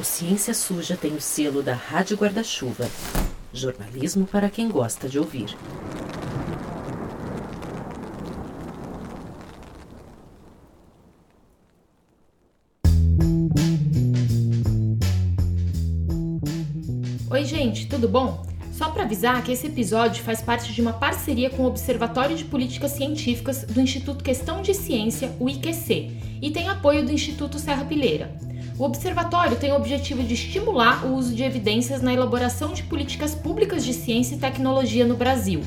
O Ciência Suja tem o selo da Rádio Guarda-Chuva. Jornalismo para quem gosta de ouvir. Oi, gente, tudo bom? Só para avisar que esse episódio faz parte de uma parceria com o Observatório de Políticas Científicas do Instituto Questão de Ciência, o IQC, e tem apoio do Instituto Serra Pilheira. O observatório tem o objetivo de estimular o uso de evidências na elaboração de políticas públicas de ciência e tecnologia no Brasil.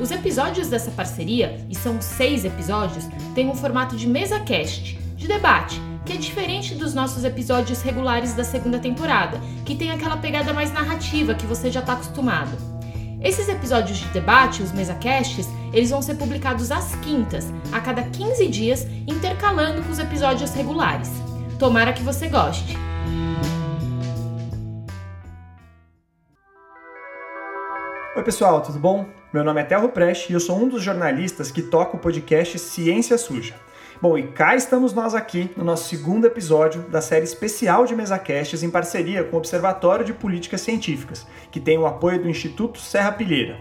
Os episódios dessa parceria, e são seis episódios, têm um formato de mesa cast, de debate, que é diferente dos nossos episódios regulares da segunda temporada, que tem aquela pegada mais narrativa que você já está acostumado. Esses episódios de debate, os mesacasts, eles vão ser publicados às quintas, a cada 15 dias, intercalando com os episódios regulares. Tomara que você goste. Oi, pessoal, tudo bom? Meu nome é Telro Preste e eu sou um dos jornalistas que toca o podcast Ciência Suja. Bom, e cá estamos nós aqui no nosso segundo episódio da série especial de MesaCasts em parceria com o Observatório de Políticas Científicas, que tem o apoio do Instituto Serra Pilheira.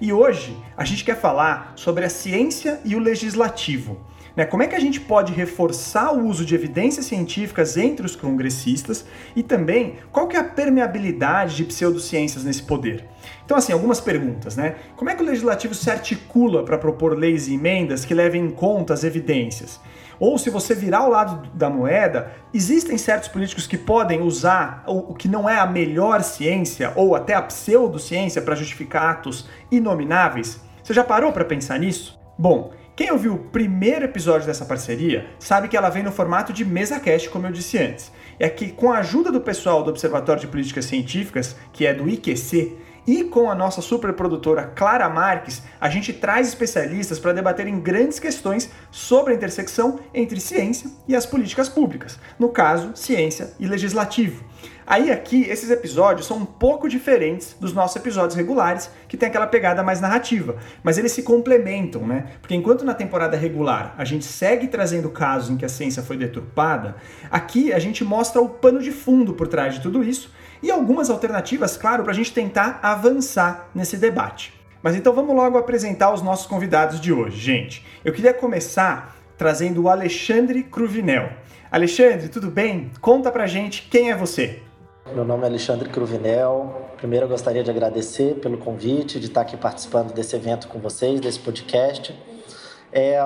E hoje a gente quer falar sobre a ciência e o legislativo. Né? Como é que a gente pode reforçar o uso de evidências científicas entre os congressistas e também qual que é a permeabilidade de pseudociências nesse poder? Então, assim, algumas perguntas, né? Como é que o legislativo se articula para propor leis e emendas que levem em conta as evidências? Ou se você virar o lado da moeda, existem certos políticos que podem usar o que não é a melhor ciência ou até a pseudociência para justificar atos inomináveis? Você já parou para pensar nisso? Bom, quem ouviu o primeiro episódio dessa parceria sabe que ela vem no formato de mesa cast, como eu disse antes. É que com a ajuda do pessoal do Observatório de Políticas Científicas, que é do IQC, e com a nossa superprodutora Clara Marques, a gente traz especialistas para debaterem grandes questões sobre a intersecção entre ciência e as políticas públicas, no caso, ciência e legislativo. Aí aqui, esses episódios são um pouco diferentes dos nossos episódios regulares, que tem aquela pegada mais narrativa, mas eles se complementam, né? Porque enquanto na temporada regular a gente segue trazendo casos em que a ciência foi deturpada, aqui a gente mostra o pano de fundo por trás de tudo isso e algumas alternativas, claro, para a gente tentar avançar nesse debate. Mas então vamos logo apresentar os nossos convidados de hoje, gente. Eu queria começar trazendo o Alexandre Cruvinel. Alexandre, tudo bem? Conta pra gente quem é você. Meu nome é Alexandre Cruvinel. Primeiro eu gostaria de agradecer pelo convite de estar aqui participando desse evento com vocês, desse podcast. É,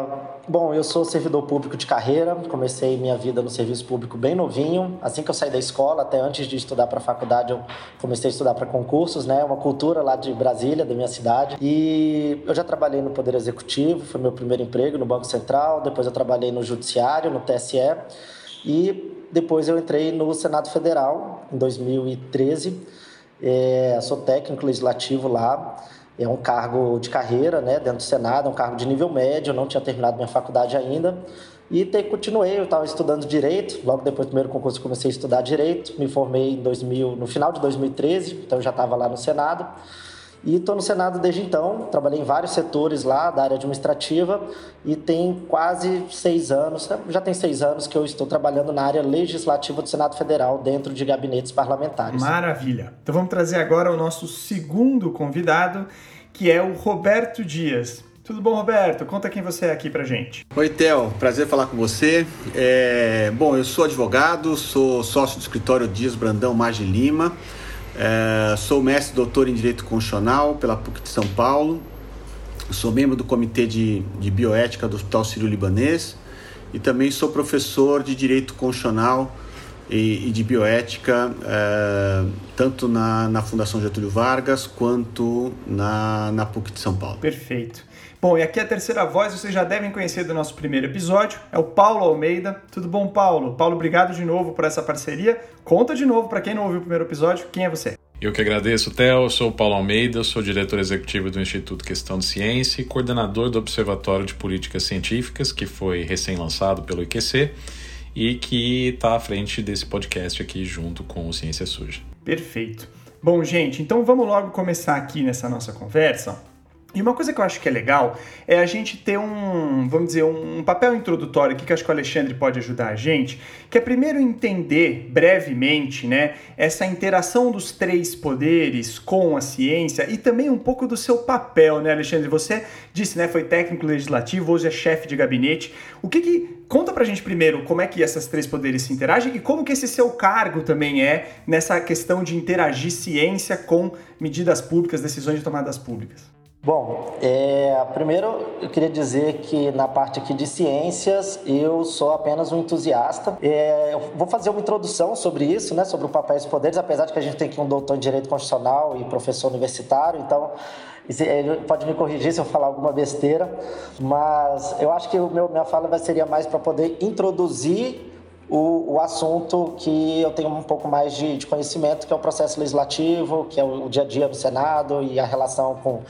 bom, eu sou servidor público de carreira, comecei minha vida no serviço público bem novinho. Assim que eu saí da escola, até antes de estudar para faculdade, eu comecei a estudar para concursos, né? Uma cultura lá de Brasília, da minha cidade. E eu já trabalhei no Poder Executivo, foi meu primeiro emprego no Banco Central. Depois eu trabalhei no Judiciário, no TSE. E depois eu entrei no Senado Federal em 2013. É, sou técnico legislativo lá. É um cargo de carreira, né, dentro do Senado, é um cargo de nível médio. Eu não tinha terminado minha faculdade ainda. E te, continuei, eu estava estudando direito. Logo depois do primeiro concurso, comecei a estudar direito. Me formei em 2000, no final de 2013, então eu já estava lá no Senado. E estou no Senado desde então, trabalhei em vários setores lá da área administrativa e tem quase seis anos, já tem seis anos que eu estou trabalhando na área legislativa do Senado Federal, dentro de gabinetes parlamentares. Maravilha! Então vamos trazer agora o nosso segundo convidado, que é o Roberto Dias. Tudo bom, Roberto? Conta quem você é aqui pra gente. Oi, Theo. Prazer falar com você. É... Bom, eu sou advogado, sou sócio do escritório Dias Brandão Maggi Lima. É, sou mestre doutor em Direito Constitucional pela PUC de São Paulo. Sou membro do Comitê de, de Bioética do Hospital Sírio-Libanês e também sou professor de Direito Constitucional e, e de Bioética, é, tanto na, na Fundação Getúlio Vargas quanto na, na PUC de São Paulo. Perfeito. Bom, e aqui a terceira voz vocês já devem conhecer do nosso primeiro episódio, é o Paulo Almeida. Tudo bom, Paulo? Paulo, obrigado de novo por essa parceria. Conta de novo para quem não ouviu o primeiro episódio, quem é você? Eu que agradeço, Theo. Eu sou o Paulo Almeida, sou diretor executivo do Instituto Questão de Ciência e coordenador do Observatório de Políticas Científicas, que foi recém-lançado pelo IQC e que está à frente desse podcast aqui junto com o Ciência Suja. Perfeito. Bom, gente, então vamos logo começar aqui nessa nossa conversa E uma coisa que eu acho que é legal é a gente ter um, vamos dizer, um papel introdutório aqui que acho que o Alexandre pode ajudar a gente, que é primeiro entender brevemente, né, essa interação dos três poderes com a ciência e também um pouco do seu papel, né, Alexandre? Você disse, né, foi técnico legislativo, hoje é chefe de gabinete. O que que conta pra gente primeiro como é que esses três poderes se interagem e como que esse seu cargo também é nessa questão de interagir ciência com medidas públicas, decisões de tomadas públicas? Bom, é, primeiro eu queria dizer que na parte aqui de ciências eu sou apenas um entusiasta. É, eu vou fazer uma introdução sobre isso, né, sobre o papel e os poderes, apesar de que a gente tem aqui um doutor em direito constitucional e professor universitário, então ele pode me corrigir se eu falar alguma besteira, mas eu acho que o meu, minha fala seria mais para poder introduzir o, o, assunto que eu tenho um pouco mais de, de, conhecimento, que é o processo legislativo, que é o, o dia a dia do Senado e a relação com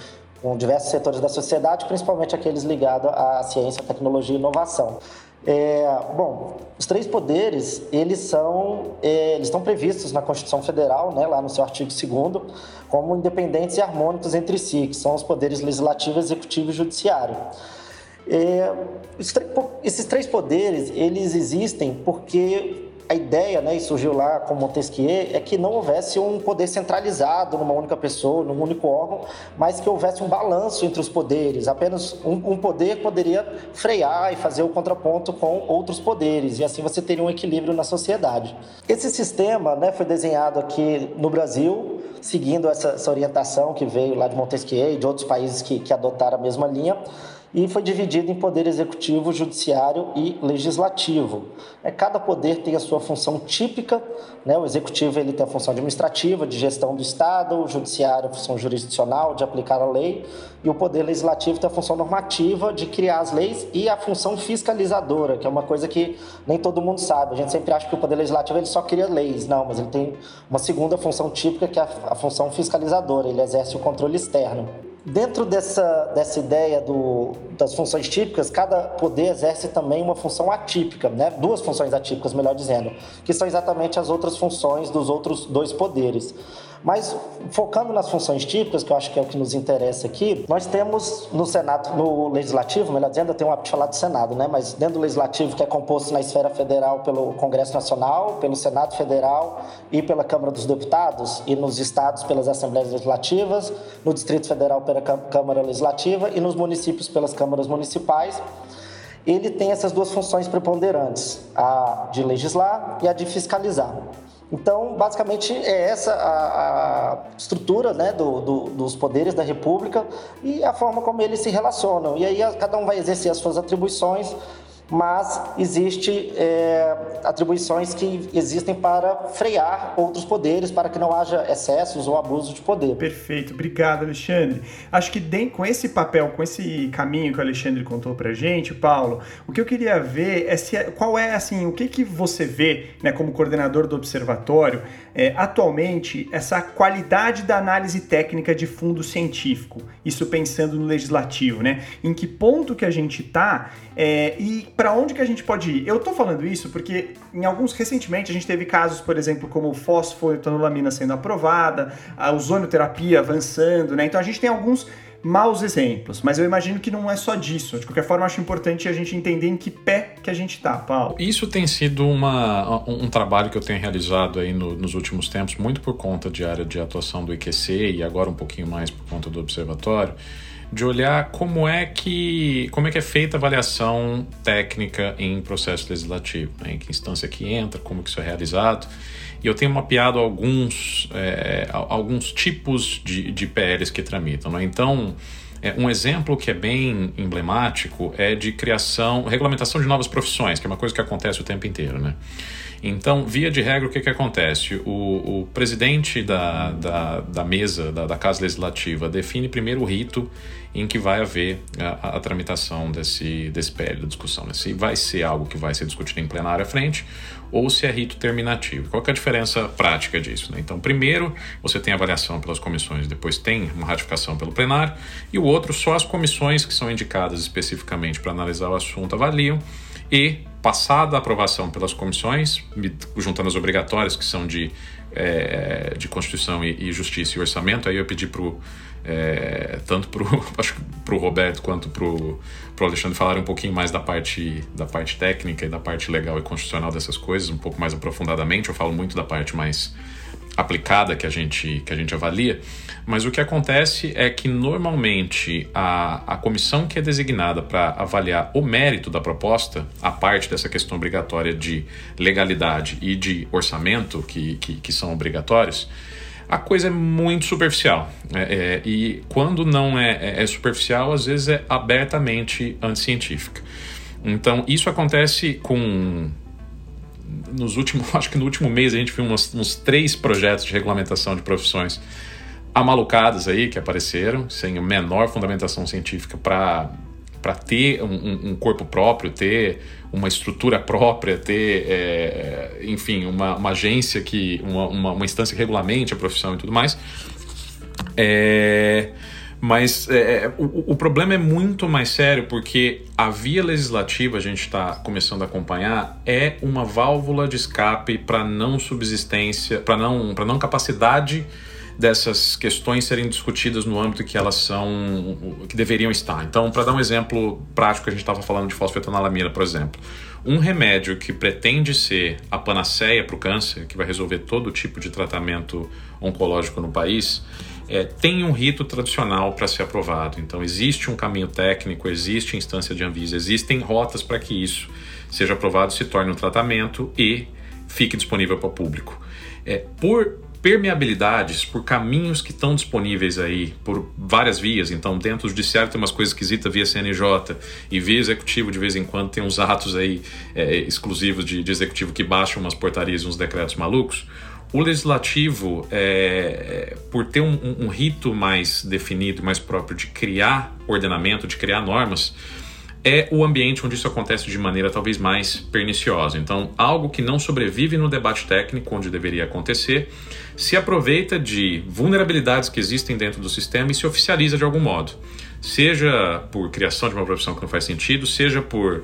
com diversos setores da sociedade, principalmente aqueles ligados à ciência, tecnologia e inovação. É, bom, os três poderes, eles são, é, eles estão previstos na Constituição Federal, né, lá no seu artigo 2 como independentes e harmônicos entre si, que são os poderes legislativo, executivo e judiciário. É, esses três poderes, eles existem porque a ideia, né, e surgiu lá com Montesquieu, é que não houvesse um poder centralizado numa única pessoa, num único órgão, mas que houvesse um balanço entre os poderes. Apenas um, um poder poderia frear e fazer o contraponto com outros poderes, e assim você teria um equilíbrio na sociedade. Esse sistema né, foi desenhado aqui no Brasil, seguindo essa, essa orientação que veio lá de Montesquieu e de outros países que, que adotaram a mesma linha e foi dividido em poder executivo, judiciário e legislativo. É, cada poder tem a sua função típica, né? o executivo ele tem a função administrativa, de gestão do Estado, o judiciário a função jurisdicional, de aplicar a lei, e o poder legislativo tem a função normativa, de criar as leis, e a função fiscalizadora, que é uma coisa que nem todo mundo sabe. A gente sempre acha que o poder legislativo ele só cria leis, não, mas ele tem uma segunda função típica, que é a, a função fiscalizadora, ele exerce o controle externo. Dentro dessa, dessa ideia do, das funções típicas, cada poder exerce também uma função atípica, né? duas funções atípicas, melhor dizendo, que são exatamente as outras funções dos outros dois poderes. Mas focando nas funções típicas, que eu acho que é o que nos interessa aqui, nós temos no Senado, no Legislativo, melhor dizendo, eu tenho uma falar do Senado, né? Mas dentro do Legislativo, que é composto na esfera federal pelo Congresso Nacional, pelo Senado Federal e pela Câmara dos Deputados, e nos estados pelas Assembleias Legislativas, no Distrito Federal pela Câmara Legislativa e nos municípios pelas câmaras municipais ele tem essas duas funções preponderantes, a de legislar e a de fiscalizar. Então, basicamente, é essa a, a estrutura né, do, do, dos poderes da República e a forma como eles se relacionam. E aí cada um vai exercer as suas atribuições mas existe é, atribuições que existem para frear outros poderes, para que não haja excessos ou abuso de poder. Perfeito, obrigado, Alexandre. Acho que com esse papel, com esse caminho que o Alexandre contou para gente, Paulo, o que eu queria ver é se, qual é assim, o que que você vê, né, como coordenador do observatório, é, atualmente essa qualidade da análise técnica de fundo científico. Isso pensando no legislativo, né? Em que ponto que a gente está é, e para onde que a gente pode ir? Eu tô falando isso porque em alguns recentemente a gente teve casos, por exemplo, como o fosfoetanolamina sendo aprovada, a ozonioterapia avançando, né? Então a gente tem alguns maus exemplos, mas eu imagino que não é só disso. De qualquer forma, acho importante a gente entender em que pé que a gente tá, Paulo. Isso tem sido uma, um, trabalho que eu tenho realizado aí no, nos últimos tempos, muito por conta de área de atuação do IQC e agora um pouquinho mais por conta do observatório de olhar como é que como é que é feita a avaliação técnica em processo legislativo, né? em que instância que entra, como que isso é realizado. E eu tenho mapeado alguns, é, alguns tipos de, de PLs que tramitam. Né? Então, é, um exemplo que é bem emblemático é de criação, regulamentação de novas profissões, que é uma coisa que acontece o tempo inteiro. Né? Então, via de regra, o que, que acontece? O, o presidente da, da, da mesa, da, da, Casa Legislativa, define primeiro o rito em que vai haver a, a tramitação desse, desse PL, da discussão. Né? Se vai ser algo que vai ser discutido em plenário à frente ou se é rito terminativo. Qual é a diferença prática disso? Né? Então, primeiro, você tem avaliação pelas comissões, depois tem uma ratificação pelo plenário, e o outro, só as comissões que são indicadas especificamente para analisar o assunto avaliam e passada a aprovação pelas comissões, juntando as obrigatórias, que são de, é, de Constituição e, e, Justiça e Orçamento, aí eu pedi para é, tanto para o Roberto quanto para o Alexandre falarem um pouquinho mais da parte, da parte técnica e da parte legal e constitucional dessas coisas, um pouco mais aprofundadamente. Eu falo muito da parte mais aplicada que a gente, que a gente avalia, mas o que acontece é que normalmente a, a comissão que é designada para avaliar o mérito da proposta, a parte dessa questão obrigatória de legalidade e de orçamento, que, que, que são obrigatórios, a coisa é muito superficial. É, é, e quando não é, é, é superficial, às vezes é abertamente anticientífica. Então, isso acontece com nos últimos, acho que no último mês a gente viu uns, uns três projetos de regulamentação de profissões amalucadas aí que apareceram, sem a menor fundamentação científica para para ter um, um, corpo próprio, ter uma estrutura própria, ter, é, enfim, uma, uma, agência que, uma, uma, uma, instância que regulamente a profissão e tudo mais. É, mas é, é, o, o, problema é muito mais sério porque a via legislativa, a gente está começando a acompanhar, é uma válvula de escape para não subsistência, para não, não capacidade dessas questões serem discutidas no âmbito que elas são, que deveriam estar. Então, para dar um exemplo prático, a gente estava falando de fosfetanolamina, por exemplo. Um remédio que pretende ser a panaceia para o câncer, que vai resolver todo tipo de tratamento oncológico no país, é, tem um rito tradicional para ser aprovado. Então, existe um caminho técnico, existe instância de Anvisa, existem rotas para que isso seja aprovado, se torne um tratamento e fique disponível para o público. É, por permeabilidades, por caminhos que estão disponíveis aí, por várias vias. Então, dentro do judiciário tem umas coisas esquisitas via CNJ e via executivo, de vez em quando, tem uns atos aí é, exclusivos de, de executivo que baixam umas portarias e uns decretos malucos. O legislativo, é, por ter um, um, rito mais definido, mais próprio de criar ordenamento, de criar normas, é o ambiente onde isso acontece de maneira talvez mais perniciosa. Então, algo que não sobrevive no debate técnico, onde deveria acontecer, se aproveita de vulnerabilidades que existem dentro do sistema e se oficializa de algum modo. Seja por criação de uma profissão que não faz sentido, seja por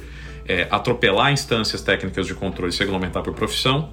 é, atropelar instâncias técnicas de controle e se regulamentar por profissão,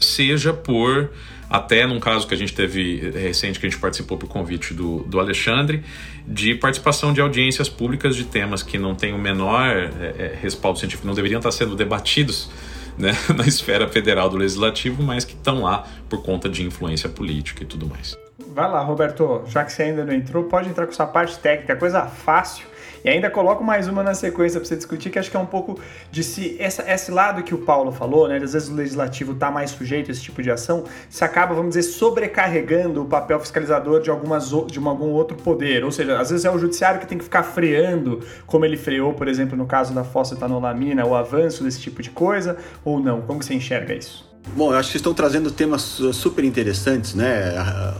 seja por até num caso que a gente teve eh, recente, que a gente participou por convite do, do Alexandre, de participação de audiências públicas de temas que não têm o menor é, é, respaldo científico, não deveriam estar sendo debatidos né, na esfera federal do legislativo, mas que estão lá por conta de influência política e tudo mais. Vai lá, Roberto, já que você ainda não entrou, pode entrar com sua parte técnica, coisa fácil e ainda coloco mais uma na sequência para você discutir, que acho que é um pouco de se essa, esse lado que o Paulo falou, né? Às vezes o legislativo está mais sujeito a esse tipo de ação, se acaba, vamos dizer, sobrecarregando o papel fiscalizador de, algumas, de algum outro poder. Ou seja, às vezes é o judiciário que tem que ficar freando, como ele freou, por exemplo, no caso da fosfetanolamina, o avanço desse tipo de coisa, ou não? Como você enxerga isso? Bom, eu acho que estão trazendo temas uh, super interessantes, né?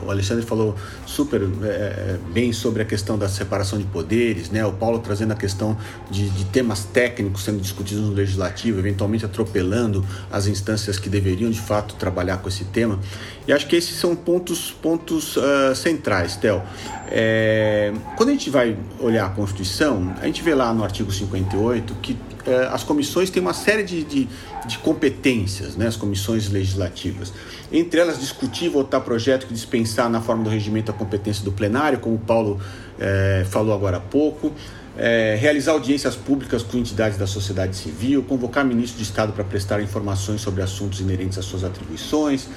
O Alexandre falou super é, bem sobre a questão da separação de poderes, né? O Paulo trazendo a questão de, de, temas técnicos sendo discutidos no legislativo, eventualmente atropelando as instâncias que deveriam de fato trabalhar com esse tema. E acho que esses são pontos, pontos uh, centrais, Theo. É, quando a gente vai olhar a Constituição, a gente vê lá no artigo 58 que eh, as comissões têm uma série de, de, de, competências, né, as comissões legislativas. Entre elas, discutir, votar projeto que dispensar na forma do regimento a competência do plenário, como o Paulo eh, falou agora há pouco. É, realizar audiências públicas com entidades da sociedade civil, convocar ministro de Estado para prestar informações sobre assuntos inerentes às suas atribuições,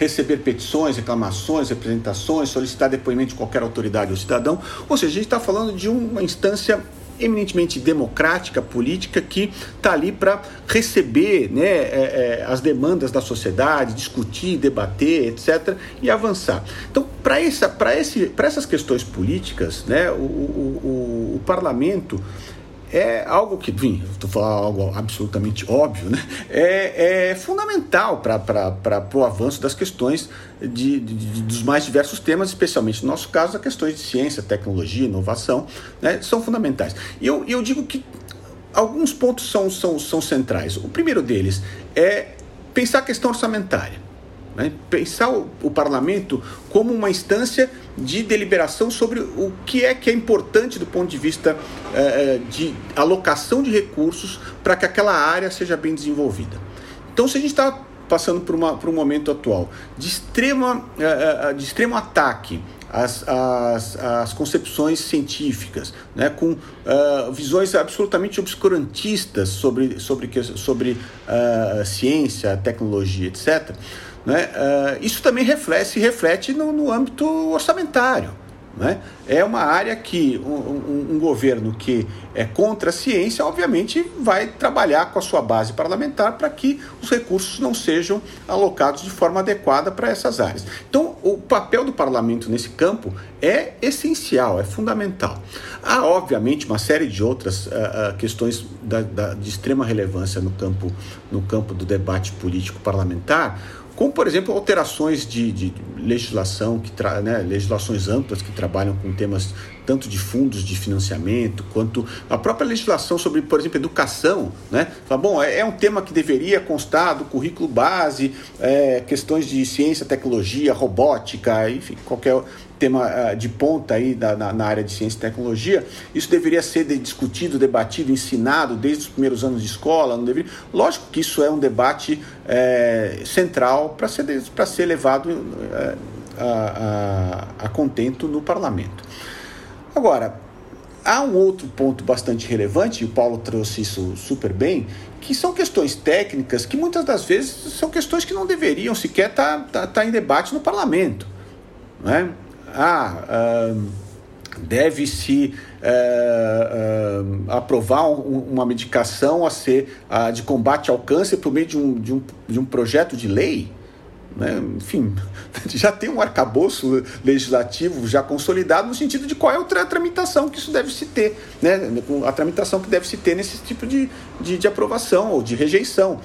receber petições, reclamações, representações, solicitar depoimento de qualquer autoridade ou cidadão. Ou seja, a gente está falando de uma instância eminentemente democrática, política, que está ali para receber né, é, é, as demandas da sociedade, discutir, debater, etc., e avançar. Então, para essa, essas questões políticas, né, o, o, o, o parlamento é algo que, enfim, estou falando algo absolutamente óbvio, né? é, é fundamental para o avanço das questões de, de, de, dos mais diversos temas, especialmente no nosso caso, as questões de ciência, tecnologia, inovação, né? são fundamentais. E eu, eu digo que alguns pontos são, são, são centrais. O primeiro deles é pensar a questão orçamentária. Né? Pensar o, o, parlamento como uma instância de deliberação sobre o que é que é importante do ponto de vista eh, de alocação de recursos para que aquela área seja bem desenvolvida. Então, se a gente está passando por, uma, por um momento atual de, extrema, eh, de extremo ataque as, as, as concepções científicas, né, com uh, visões absolutamente obscurantistas sobre, sobre, sobre uh, ciência, tecnologia, etc., né, uh, isso também reflete, reflete no, no âmbito orçamentário. Né? É uma área que um, um, um, governo que é contra a ciência, obviamente, vai trabalhar com a sua base parlamentar para que os recursos não sejam alocados de forma adequada para essas áreas. Então, o papel do parlamento nesse campo é essencial, é fundamental. Há, obviamente, uma série de outras uh, uh, questões da, da, de extrema relevância no campo, no campo do debate político parlamentar como por exemplo alterações de, de legislação que tra, né, legislações amplas que trabalham com temas tanto de fundos de financiamento quanto a própria legislação sobre, por exemplo, educação, né? Fala, bom, é, é um tema que deveria constar do currículo base, é, questões de ciência, tecnologia, robótica, enfim, qualquer tema uh, de ponta aí da, na, na, área de ciência e tecnologia, isso deveria ser discutido, debatido, ensinado desde os primeiros anos de escola, não deveria. Lógico que isso é um debate é, central para ser, ser levado é, a, a, a contento no parlamento. Agora, há um outro ponto bastante relevante, e o Paulo trouxe isso super bem, que são questões técnicas que muitas das vezes são questões que não deveriam sequer estar tá, tá, tá em debate no parlamento. Né? Ah, deve-se é, é, aprovar um, uma medicação a ser de combate ao câncer por meio de um, de um, de um projeto de lei. Né? Enfim, já tem um arcabouço legislativo já consolidado no sentido de qual é a tramitação que isso deve se ter, né? a tramitação que deve se ter nesse tipo de, de, de aprovação ou de rejeição.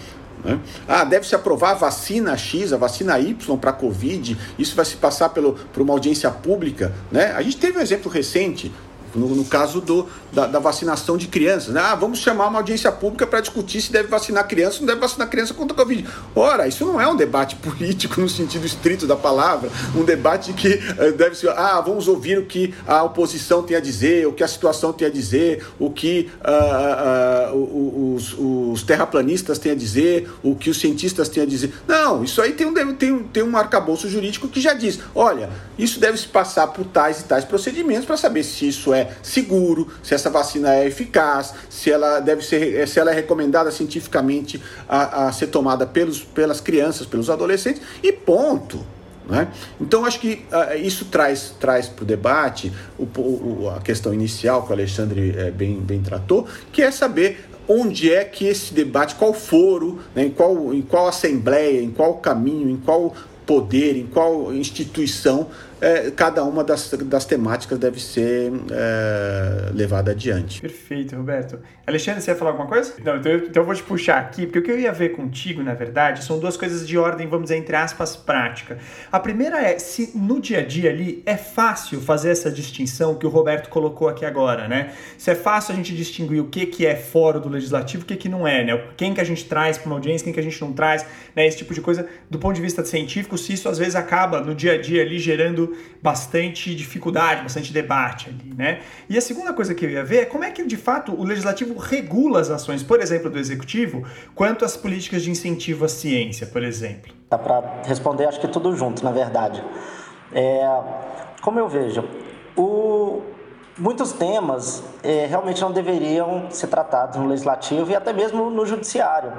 Né? Ah, deve se aprovar a vacina X, a vacina Y para a Covid, isso vai se passar pelo, por uma audiência pública. Né? A gente teve um exemplo recente no, no caso do, da, da, vacinação de crianças. Né? Ah, vamos chamar uma audiência pública para discutir se deve vacinar criança ou não deve vacinar criança contra a Covid. Ora, isso não é um debate político no sentido estrito da palavra, um debate que uh, deve ser, ah, vamos ouvir o que a oposição tem a dizer, o que a situação tem a dizer, o que uh, uh, os, os, terraplanistas têm a dizer, o que os cientistas têm a dizer. Não, isso aí tem um, tem, tem um arcabouço jurídico que já diz, olha, isso deve se passar por tais e tais procedimentos para saber se isso é seguro, se essa vacina é eficaz, se ela deve ser, se ela é recomendada cientificamente a, a ser tomada pelos, pelas crianças, pelos adolescentes, e ponto. Né? Então, acho que uh, isso traz, traz para o debate a questão inicial que o Alexandre é, bem, bem tratou, que é saber onde é que esse debate, qual foro, né, em, qual, em qual assembleia, em qual caminho, em qual poder, em qual instituição é, cada uma das, das temáticas deve ser é, levada adiante. Perfeito, Roberto. Alexandre, você ia falar alguma coisa? Não, então eu, então eu vou te puxar aqui, porque o que eu ia ver contigo, na verdade, são duas coisas de ordem, vamos dizer, entre aspas, prática. A primeira é se no dia a dia ali é fácil fazer essa distinção que o Roberto colocou aqui agora, né? Se é fácil a gente distinguir o que, que é fora do legislativo e o que, que não é, né? Quem que a gente traz para uma audiência, quem que a gente não traz, né? Esse tipo de coisa, do ponto de vista científico, se isso às vezes acaba no dia a dia ali gerando bastante dificuldade, bastante debate ali, né? E a segunda coisa que eu ia ver é como é que, de fato, o legislativo regula as ações, por exemplo, do executivo, quanto às políticas de incentivo à ciência, por exemplo. Dá para responder, acho que tudo junto, na verdade. É, como eu vejo, o, muitos temas é, realmente não deveriam ser tratados no legislativo e até mesmo no judiciário,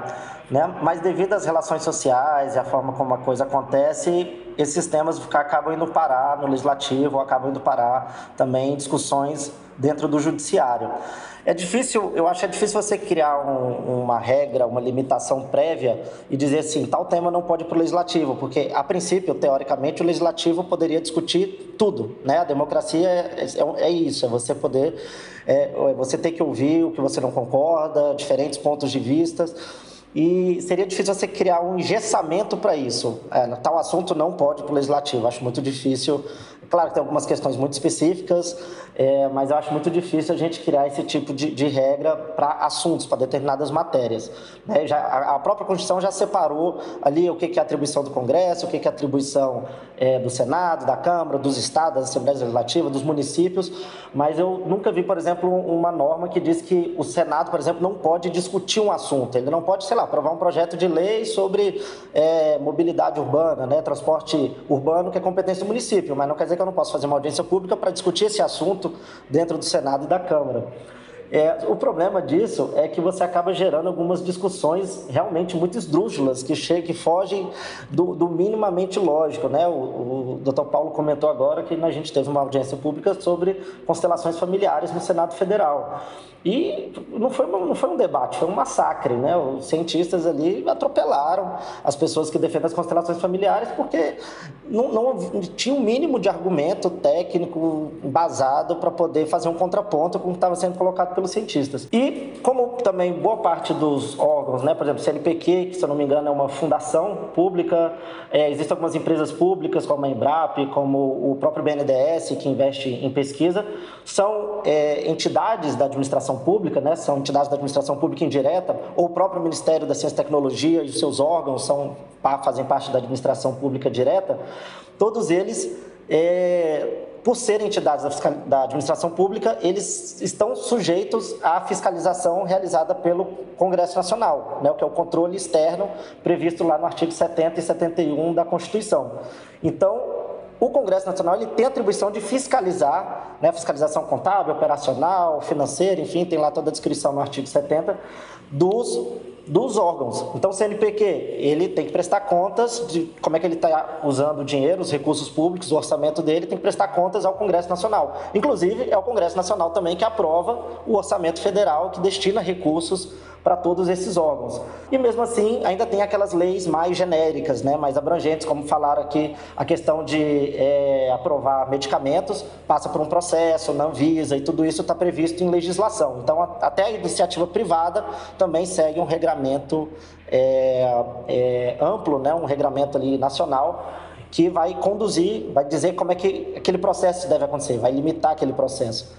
né? Mas devido às relações sociais e a forma como a coisa acontece, esses temas acabam indo parar no legislativo, acabam indo parar também em discussões dentro do judiciário. É difícil, eu acho que é difícil você criar um, uma regra, uma limitação prévia e dizer assim, tal tema não pode ir para o legislativo, porque a princípio, teoricamente, o legislativo poderia discutir tudo, né? A democracia é, é, é isso, é você poder, é, é você ter que ouvir o que você não concorda, diferentes pontos de vistas e seria difícil você criar um engessamento para isso. É, tal assunto não pode para o legislativo. Acho muito difícil Claro que tem algumas questões muito específicas, é, mas eu acho muito difícil a gente criar esse tipo de, de regra para assuntos, para determinadas matérias. Né? Já, a, a, própria Constituição já separou ali o que, que é atribuição do Congresso, o que, que é atribuição é, do Senado, da Câmara, dos Estados, das Assembleias Legislativas, dos municípios, mas eu nunca vi, por exemplo, uma norma que diz que o Senado, por exemplo, não pode discutir um assunto, ele não pode, sei lá, aprovar um projeto de lei sobre é, mobilidade urbana, né? transporte urbano, que é competência do município, mas não quer dizer que eu não posso fazer uma audiência pública para discutir esse assunto dentro do Senado e da Câmara. É, o problema disso é que você acaba gerando algumas discussões realmente muito esdrúxulas, que, chegam, que fogem do, do minimamente lógico. Né? O, o Dr. Paulo comentou agora que a gente teve uma audiência pública sobre constelações familiares no Senado Federal. E não foi, não foi um debate, foi um massacre. Né? Os cientistas ali atropelaram as pessoas que defendem as constelações familiares porque não, não tinha um mínimo de argumento técnico basado para poder fazer um contraponto com o que estava sendo colocado pelos cientistas. E como também boa parte dos órgãos, né, por exemplo, CNPq, que se eu não me engano é uma fundação pública, é, existem algumas empresas públicas como a Embrap, como o próprio BNDES, que investe em pesquisa, são é, entidades da administração pública, né, são entidades da administração pública indireta, ou o próprio Ministério da Ciência e Tecnologia e os seus órgãos são, fazem parte da administração pública direta, todos eles é, por serem entidades da, da, administração pública, eles estão sujeitos à fiscalização realizada pelo Congresso Nacional, né, o que é o controle externo previsto lá no artigo 70 e 71 da Constituição. Então, o Congresso Nacional ele tem a atribuição de fiscalizar, né, fiscalização contábil, operacional, financeira, enfim, tem lá toda a descrição no artigo 70, dos dos órgãos. Então, o CNPq, ele tem que prestar contas de como é que ele está usando o dinheiro, os recursos públicos, o orçamento dele, tem que prestar contas ao Congresso Nacional. Inclusive, é o Congresso Nacional também que aprova o orçamento federal, que destina recursos para todos esses órgãos. E mesmo assim, ainda tem aquelas leis mais genéricas, né, mais abrangentes, como falaram aqui, a questão de é, aprovar medicamentos passa por um processo na Anvisa e tudo isso está previsto em legislação. Então, até a iniciativa privada também segue um regramento é, é, amplo, né, um regramento ali nacional que vai conduzir, vai dizer como é que aquele processo deve acontecer, vai limitar aquele processo.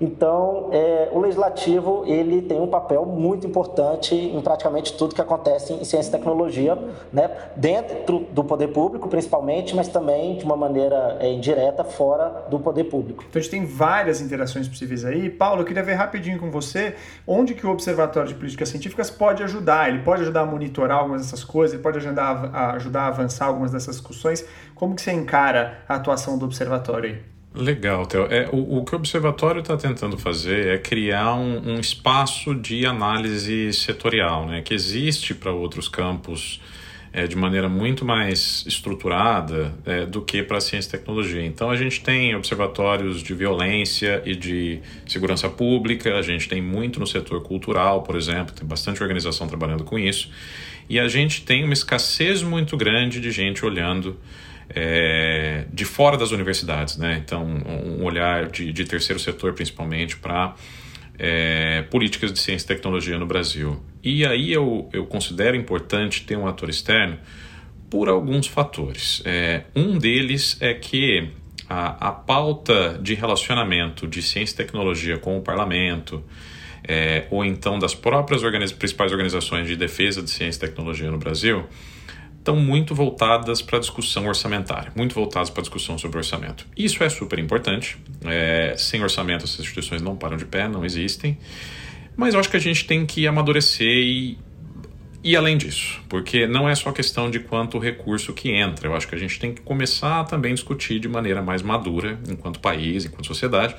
Então, é, o legislativo ele tem um papel muito importante em praticamente tudo que acontece em ciência e tecnologia, né? dentro do poder público, principalmente, mas também de uma maneira é, indireta fora do poder público. Então, a gente tem várias interações possíveis aí. Paulo, eu queria ver rapidinho com você onde que o Observatório de Políticas Científicas pode ajudar. Ele pode ajudar a monitorar algumas dessas coisas, ele pode ajudar a, ajudar a avançar algumas dessas discussões. Como que você encara a atuação do Observatório aí? Legal, Theo. É, o, o que o Observatório está tentando fazer é criar um, um, espaço de análise setorial, né, que existe para outros campos é, de maneira muito mais estruturada é, do que para a ciência e tecnologia. Então, a gente tem observatórios de violência e de segurança pública, a gente tem muito no setor cultural, por exemplo, tem bastante organização trabalhando com isso, e a gente tem uma escassez muito grande de gente olhando é, de fora das universidades, né? Então, um olhar de, de terceiro setor, principalmente, para é, políticas de ciência e tecnologia no Brasil. E aí eu, eu considero importante ter um ator externo por alguns fatores. É, um deles é que a, a pauta de relacionamento de ciência e tecnologia com o parlamento, é, ou então das próprias organiz principais organizações de defesa de ciência e tecnologia no Brasil, estão muito voltadas para a discussão orçamentária, muito voltadas para a discussão sobre orçamento. Isso é super importante. É, sem orçamento, essas instituições não param de pé, não existem. Mas eu acho que a gente tem que amadurecer e e além disso, porque não é só questão de quanto recurso que entra, eu acho que a gente tem que começar a também discutir de maneira mais madura, enquanto país, enquanto sociedade,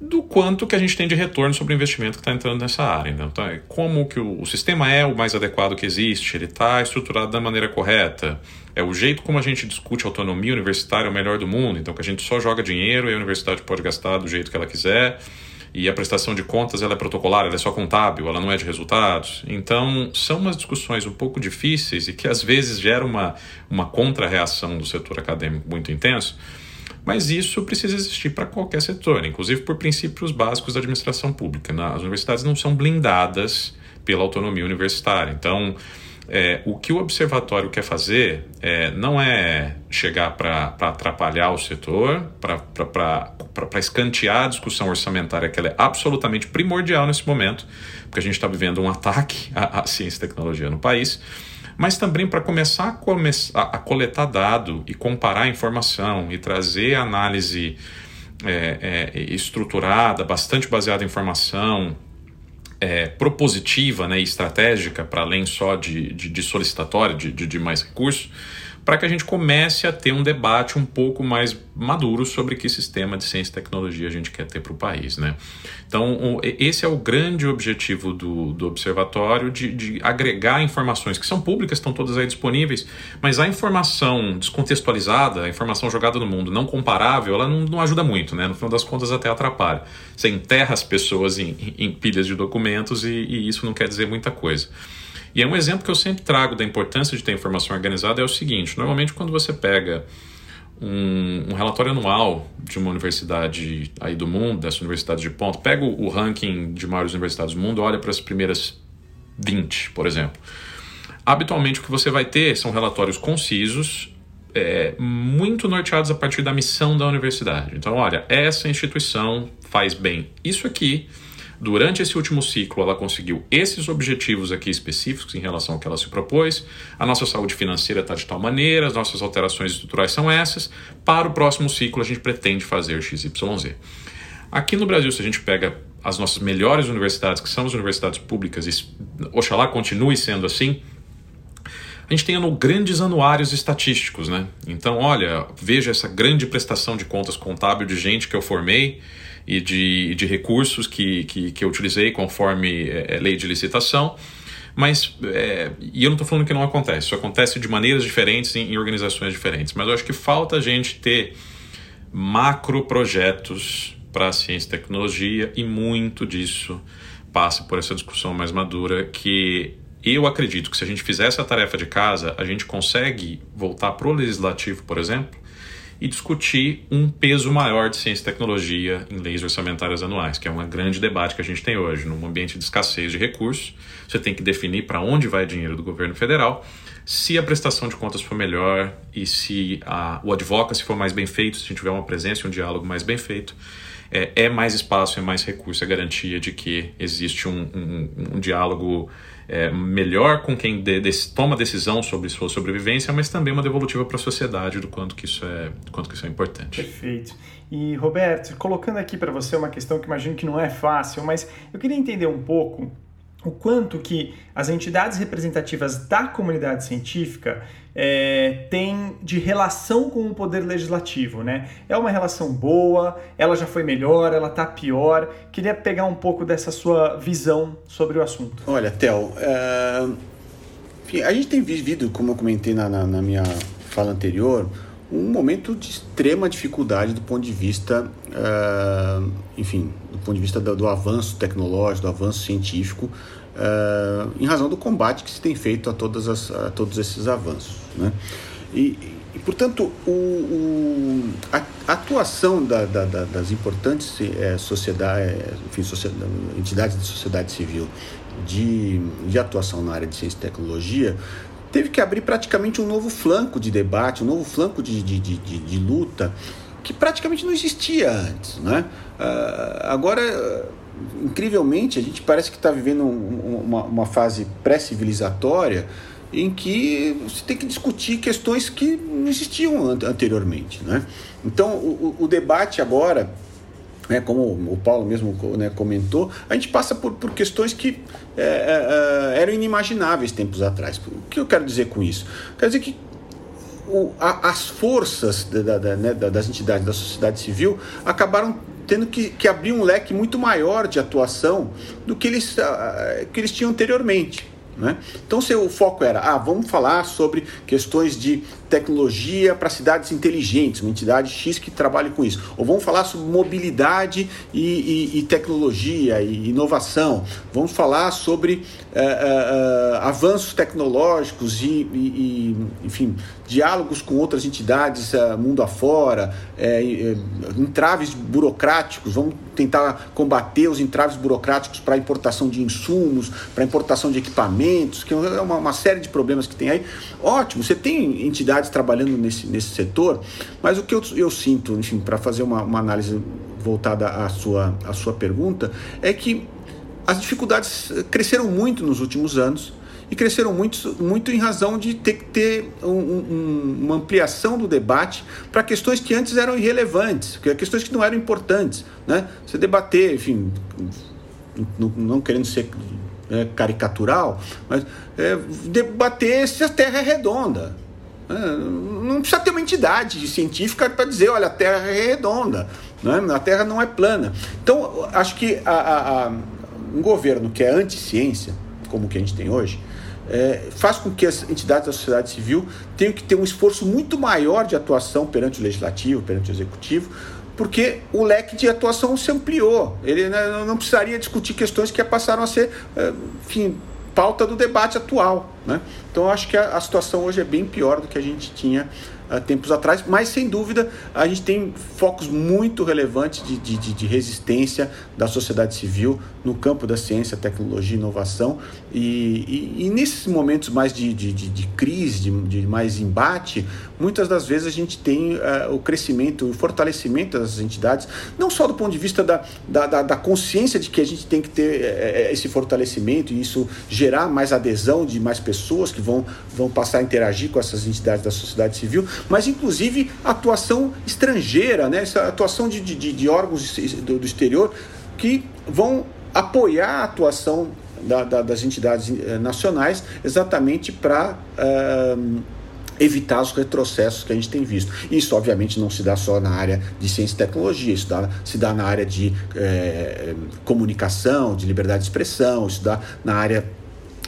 do quanto que a gente tem de retorno sobre o investimento que está entrando nessa área. Né? Então, é como que o, o, sistema é o mais adequado que existe, ele está estruturado da maneira correta, é o jeito como a gente discute autonomia universitária é o melhor do mundo, então que a gente só joga dinheiro e a universidade pode gastar do jeito que ela quiser, e a prestação de contas ela é protocolar, ela é só contábil, ela não é de resultados. Então, são umas discussões um pouco difíceis e que às vezes geram uma, uma contra-reação do setor acadêmico muito intenso, mas isso precisa existir para qualquer setor, inclusive por princípios básicos da administração pública. Né? As universidades não são blindadas pela autonomia universitária. Então, É, o que o observatório quer fazer é, não é chegar para atrapalhar o setor, para escantear a discussão orçamentária, que ela é absolutamente primordial nesse momento, porque a gente está vivendo um ataque à, à, ciência e tecnologia no país, mas também para começar a, come a, coletar dado e comparar informação e trazer análise é, é, estruturada, bastante baseada em informação, é, propositiva né, e estratégica, para além só de, de, de solicitatória, de, de, de mais recursos, para que a gente comece a ter um debate um pouco mais maduro sobre que sistema de ciência e tecnologia a gente quer ter para o país. Né? Então, esse é o grande objetivo do, do observatório, de, de, agregar informações que são públicas, estão todas aí disponíveis, mas a informação descontextualizada, a informação jogada no mundo, não comparável, ela não, não ajuda muito, né? no final das contas até atrapalha. Você enterra as pessoas em, em pilhas de documentos e, e isso não quer dizer muita coisa. E é um exemplo que eu sempre trago da importância de ter informação organizada é o seguinte: normalmente quando você pega um, um, relatório anual de uma universidade aí do mundo, dessa universidade de ponto, pega o, o ranking de maiores universidades do mundo, olha para as primeiras 20, por exemplo. Habitualmente o que você vai ter são relatórios concisos, é, muito norteados a partir da missão da universidade. Então, olha, essa instituição faz bem isso aqui Durante esse último ciclo, ela conseguiu esses objetivos aqui específicos em relação ao que ela se propôs. A nossa saúde financeira está de tal maneira, as nossas alterações estruturais são essas. Para o próximo ciclo, a gente pretende fazer XYZ. Aqui no Brasil, se a gente pega as nossas melhores universidades, que são as universidades públicas, e oxalá continue sendo assim, a gente tem grandes anuários estatísticos, né? Então, olha, veja essa grande prestação de contas contábil de gente que eu formei e de, de recursos que, que, que eu utilizei conforme é, lei de licitação. Mas, é, e eu não estou falando que não acontece, isso acontece de maneiras diferentes em, em organizações diferentes, mas eu acho que falta a gente ter macro projetos para ciência e tecnologia e muito disso passa por essa discussão mais madura que eu acredito que se a gente fizer essa tarefa de casa, a gente consegue voltar para o legislativo, por exemplo, e discutir um peso maior de ciência e tecnologia em leis orçamentárias anuais, que é um grande debate que a gente tem hoje. Num ambiente de escassez de recursos, você tem que definir para onde vai o dinheiro do governo federal, se a prestação de contas for melhor e se a, o advocacy for mais bem feito, se a gente tiver uma presença e um diálogo mais bem feito, é, é mais espaço, é mais recurso, é garantia de que existe um, um, um diálogo é, melhor com quem de, de, toma decisão sobre sua sobrevivência, mas também uma devolutiva para a sociedade do quanto que isso é, quanto que isso é importante. Perfeito. E Roberto, colocando aqui para você uma questão que imagino que não é fácil, mas eu queria entender um pouco o quanto que as entidades representativas da comunidade científica é, têm de relação com o poder legislativo, né? É uma relação boa, ela já foi melhor, ela está pior. Queria pegar um pouco dessa sua visão sobre o assunto. Olha, Theo, é... A gente tem vivido, como eu comentei na, na, na minha fala anterior, um momento de extrema dificuldade do ponto de vista, uh, enfim, do ponto de vista do, do, avanço tecnológico, do avanço científico, uh, em razão do combate que se tem feito a, todas as, a todos esses avanços. Né? E, e portanto, o, o, a, atuação da, da, da, das importantes é, sociedade, enfim, sociedade, entidades da sociedade civil de, de atuação na área de ciência e tecnologia teve que abrir praticamente um novo flanco de debate, um novo flanco de, de, de, de, de luta que praticamente não existia antes. Né? Uh, agora, incrivelmente, a gente parece que está vivendo um, uma, uma fase pré-civilizatória em que você tem que discutir questões que não existiam anteriormente. Né? Então, o, o debate agora né, como o Paulo mesmo né, comentou, a gente passa por, por questões que é, é, é, eram inimagináveis tempos atrás. O que eu quero dizer com isso? Quer dizer que o, a, as forças da, da, né, das entidades da sociedade civil acabaram tendo que, que, abrir um leque muito maior de atuação do que eles, que eles tinham anteriormente. Né? Então, se o foco era, ah, vamos falar sobre questões de tecnologia para cidades inteligentes, uma entidade X que trabalhe com isso. Ou vamos falar sobre mobilidade e, e, e tecnologia e inovação. Vamos falar sobre uh, uh, avanços tecnológicos e, e, enfim, diálogos com outras entidades uh, mundo afora, entraves burocráticos. Vamos tentar combater os entraves burocráticos para importação de insumos, para importação de equipamentos, que é uma, uma, série de problemas que tem aí. Ótimo, você tem entidades trabalhando nesse, nesse setor, mas o que eu, eu sinto, enfim, para fazer uma, uma análise voltada à sua, à sua pergunta, é que as dificuldades cresceram muito nos últimos anos e cresceram muito, muito em razão de ter que ter um, um, uma ampliação do debate para questões que antes eram irrelevantes, questões que não eram importantes. Né? Você debater, enfim, não, não querendo ser é, caricatural, mas é, debater se a Terra é redonda. É, não precisa ter uma entidade científica para dizer, olha, a Terra é redonda, né? a Terra não é plana. Então, acho que a, a, a, um governo que é anti-ciência, como o que a gente tem hoje, é, faz com que as entidades da sociedade civil tenham que ter um esforço muito maior de atuação perante o legislativo, perante o executivo, porque o leque de atuação se ampliou. Ele né, não precisaria discutir questões que passaram a ser, é, enfim, pauta do debate atual. Né? Então, eu acho que a, a situação hoje é bem pior do que a gente tinha uh, tempos atrás, mas sem dúvida a gente tem focos muito relevantes de, de, de, resistência da sociedade civil no campo da ciência, tecnologia e inovação. E, e, e nesses momentos mais de, de, de crise, de, mais embate, muitas das vezes a gente tem uh, o crescimento, o fortalecimento das entidades, não só do ponto de vista da, da, da, da consciência de que a gente tem que ter uh, esse fortalecimento e isso gerar mais adesão de mais pessoas que vão, vão passar a interagir com essas entidades da sociedade civil, mas inclusive atuação estrangeira, né? essa atuação de, de, de órgãos do, exterior que vão apoiar a atuação da, da, das entidades eh, nacionais exatamente para uh, evitar os retrocessos que a gente tem visto. Isso, obviamente, não se dá só na área de ciência e tecnologia, isso dá, se dá na área de eh, comunicação, de liberdade de expressão, isso dá na área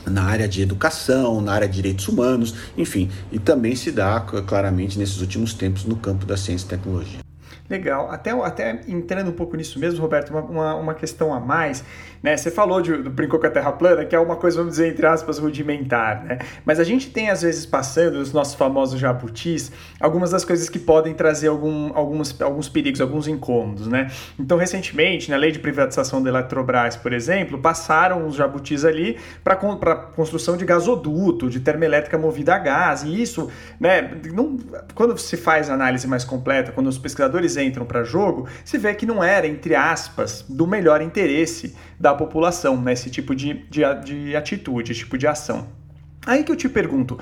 na área de educação, na área de direitos humanos, enfim, e também se dá claramente nesses últimos tempos no campo da ciência e tecnologia. Legal. Até, até entrando um pouco nisso mesmo, Roberto, uma, uma, uma questão a mais. Né? Você falou de, do Brincou com a Terra Plana, que é uma coisa, vamos dizer, entre aspas, rudimentar. Né? Mas a gente tem, às vezes, passando, os nossos famosos jabutis, algumas das coisas que podem trazer algum, alguns, alguns perigos, alguns incômodos. Né? Então, recentemente, na lei de privatização da Eletrobras, por exemplo, passaram os jabutis ali para construção de gasoduto, de termoelétrica movida a gás. E isso, né, não, quando se faz análise mais completa, quando os pesquisadores entram para jogo, se vê que não era, entre aspas, do melhor interesse da população, né? esse tipo de, de, de atitude, esse tipo de ação. Aí que eu te pergunto,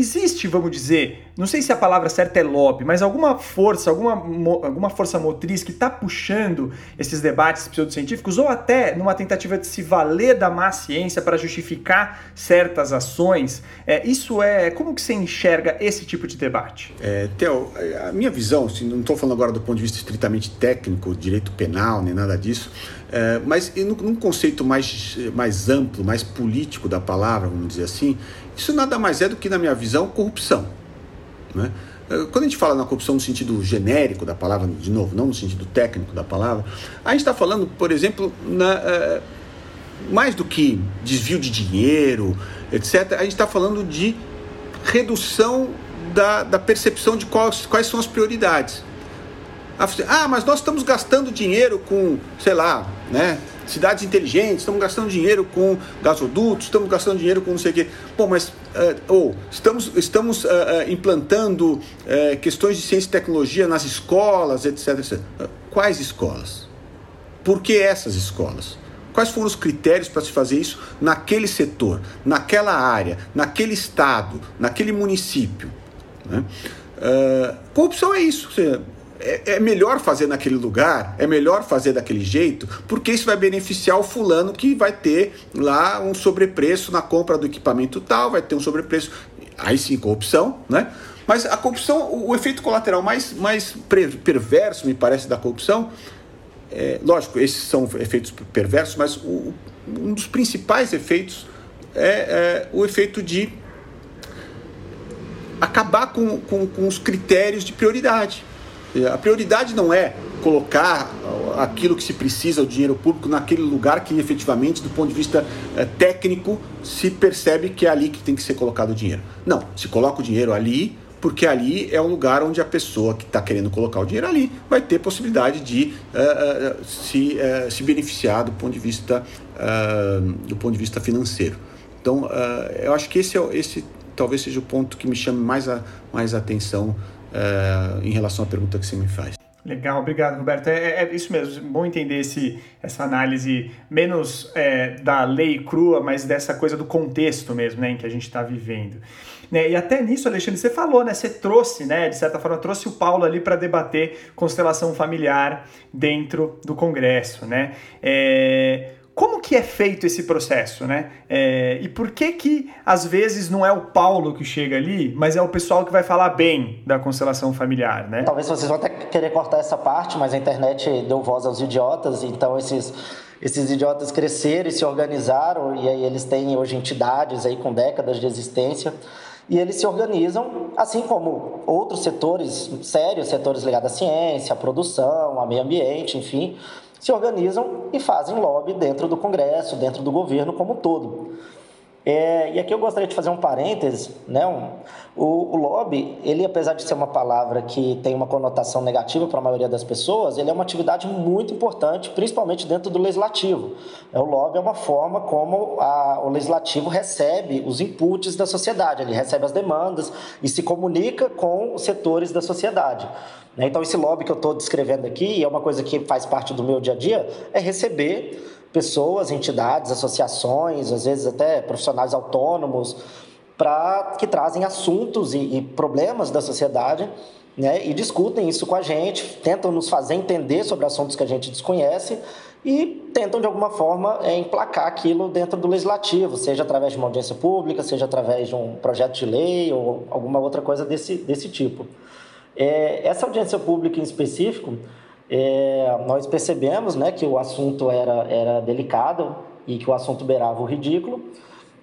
existe, vamos dizer, não sei se a palavra certa é lobby, mas alguma força, alguma, alguma força motriz que está puxando esses debates pseudocientíficos ou até numa tentativa de se valer da má ciência para justificar certas ações? É, isso é. Como que você enxerga esse tipo de debate? É, Theo, a minha visão, assim, não estou falando agora do ponto de vista estritamente técnico, direito penal, nem nada disso, é, mas num conceito mais, mais amplo, mais político da palavra, vamos dizer assim, isso nada mais é do que, na minha visão, corrupção. Né? É, quando a gente fala na corrupção no sentido genérico da palavra, de novo, não no sentido técnico da palavra, a gente está falando, por exemplo, na, uh, mais do que desvio de dinheiro, etc., a gente está falando de redução da, da percepção de quais, quais são as prioridades. Ah, mas nós estamos gastando dinheiro com, sei lá, né? cidades inteligentes, estamos gastando dinheiro com gasodutos, estamos gastando dinheiro com não sei o quê. Bom, mas, uh, ou estamos, estamos uh, uh, implantando questões de ciência e tecnologia nas escolas, etc, etc. Quais escolas? Por que essas escolas? Quais foram os critérios para se fazer isso naquele setor, naquela área, naquele estado, naquele município? Né? corrupção é isso. É, é, melhor fazer naquele lugar, é melhor fazer daquele jeito, porque isso vai beneficiar o fulano que vai ter lá um sobrepreço na compra do equipamento tal, vai ter um sobrepreço. Aí sim, corrupção, né? Mas a corrupção, o, efeito colateral mais, mais perverso, me parece, da corrupção, é, lógico, esses são efeitos perversos, mas o, um dos principais efeitos é, é o efeito de acabar com, com, com os critérios de prioridade. É, a prioridade não é colocar aquilo que se precisa, o dinheiro público, naquele lugar que efetivamente, do ponto de vista é, técnico, se percebe que é ali que tem que ser colocado o dinheiro. Não, se coloca o dinheiro ali porque ali é o lugar onde a pessoa que está querendo colocar o dinheiro ali vai ter possibilidade de uh, se, se beneficiar do ponto de vista, do ponto de vista financeiro. Então, eu acho que esse, é, esse talvez seja o ponto que me chame mais a, mais a atenção em relação à pergunta que você me faz. Legal, obrigado, Roberto. É, é, isso mesmo, bom entender esse, essa análise menos é, da lei crua, mas dessa coisa do contexto mesmo, né, em que a gente está vivendo. Né? E até nisso, Alexandre, você falou, né, você trouxe, né, de certa forma, trouxe o Paulo ali para debater constelação familiar dentro do Congresso, né? É, como que é feito esse processo, né? É, e por que que às vezes não é o Paulo que chega ali, mas é o pessoal que vai falar bem da constelação familiar, né? Talvez vocês vão até querer cortar essa parte, mas a internet deu voz aos idiotas, então esses esses idiotas cresceram e se organizaram e aí eles têm hoje entidades aí com décadas de existência e eles se organizam, assim como outros setores sérios, setores ligados à ciência, à produção, ao meio ambiente, enfim, se organizam e fazem lobby dentro do Congresso, dentro do governo como um todo. É, e aqui eu gostaria de fazer um parêntese, né? Um, o, o, lobby, ele apesar de ser uma palavra que tem uma conotação negativa para a maioria das pessoas, ele é uma atividade muito importante, principalmente dentro do legislativo. É, o lobby é uma forma como a, o legislativo recebe os inputs da sociedade, ele recebe as demandas e se comunica com os setores da sociedade. Né? Então esse lobby que eu estou descrevendo aqui, é uma coisa que faz parte do meu dia a dia, é receber pessoas, entidades, associações, às vezes até profissionais autônomos, para que trazem assuntos e, e, problemas da sociedade né, e discutem isso com a gente, tentam nos fazer entender sobre assuntos que a gente desconhece e tentam de alguma forma é, emplacar aquilo dentro do legislativo, seja através de uma audiência pública, seja através de um projeto de lei ou alguma outra coisa desse, desse tipo. É, essa audiência pública em específico, é, nós percebemos né, que o assunto era, era delicado e que o assunto beirava o ridículo,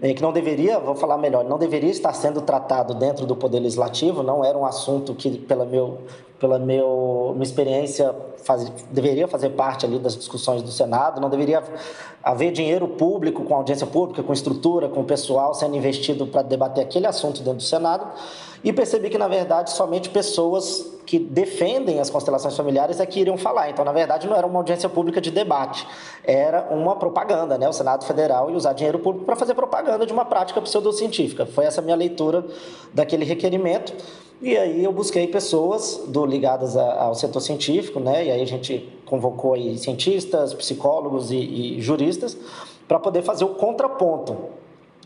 e que não deveria, vou falar melhor, não deveria estar sendo tratado dentro do Poder Legislativo, não era um assunto que, pela, meu, pela meu, minha experiência, faz, deveria fazer parte ali das discussões do Senado, não deveria haver dinheiro público, com audiência pública, com estrutura, com pessoal sendo investido para debater aquele assunto dentro do Senado e percebi que, na verdade, somente pessoas que defendem as constelações familiares é que iriam falar. Então, na verdade, não era uma audiência pública de debate, era uma propaganda, né? O Senado Federal ia usar dinheiro público para fazer propaganda de uma prática pseudocientífica. Foi essa minha leitura daquele requerimento. E aí eu busquei pessoas do, ligadas a, ao setor científico, né? E aí a gente convocou aí cientistas, psicólogos e, e juristas para poder fazer o contraponto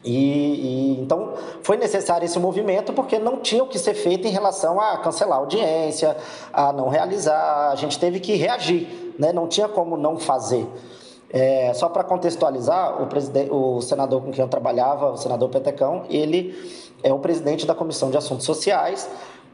e, e, então foi necessário esse movimento porque não tinha o que ser feito em relação a cancelar a audiência, a não realizar. A gente teve que reagir, né? não tinha como não fazer. É, só para contextualizar, o, o senador com quem eu trabalhava, o senador Petecão, ele é o presidente da Comissão de Assuntos Sociais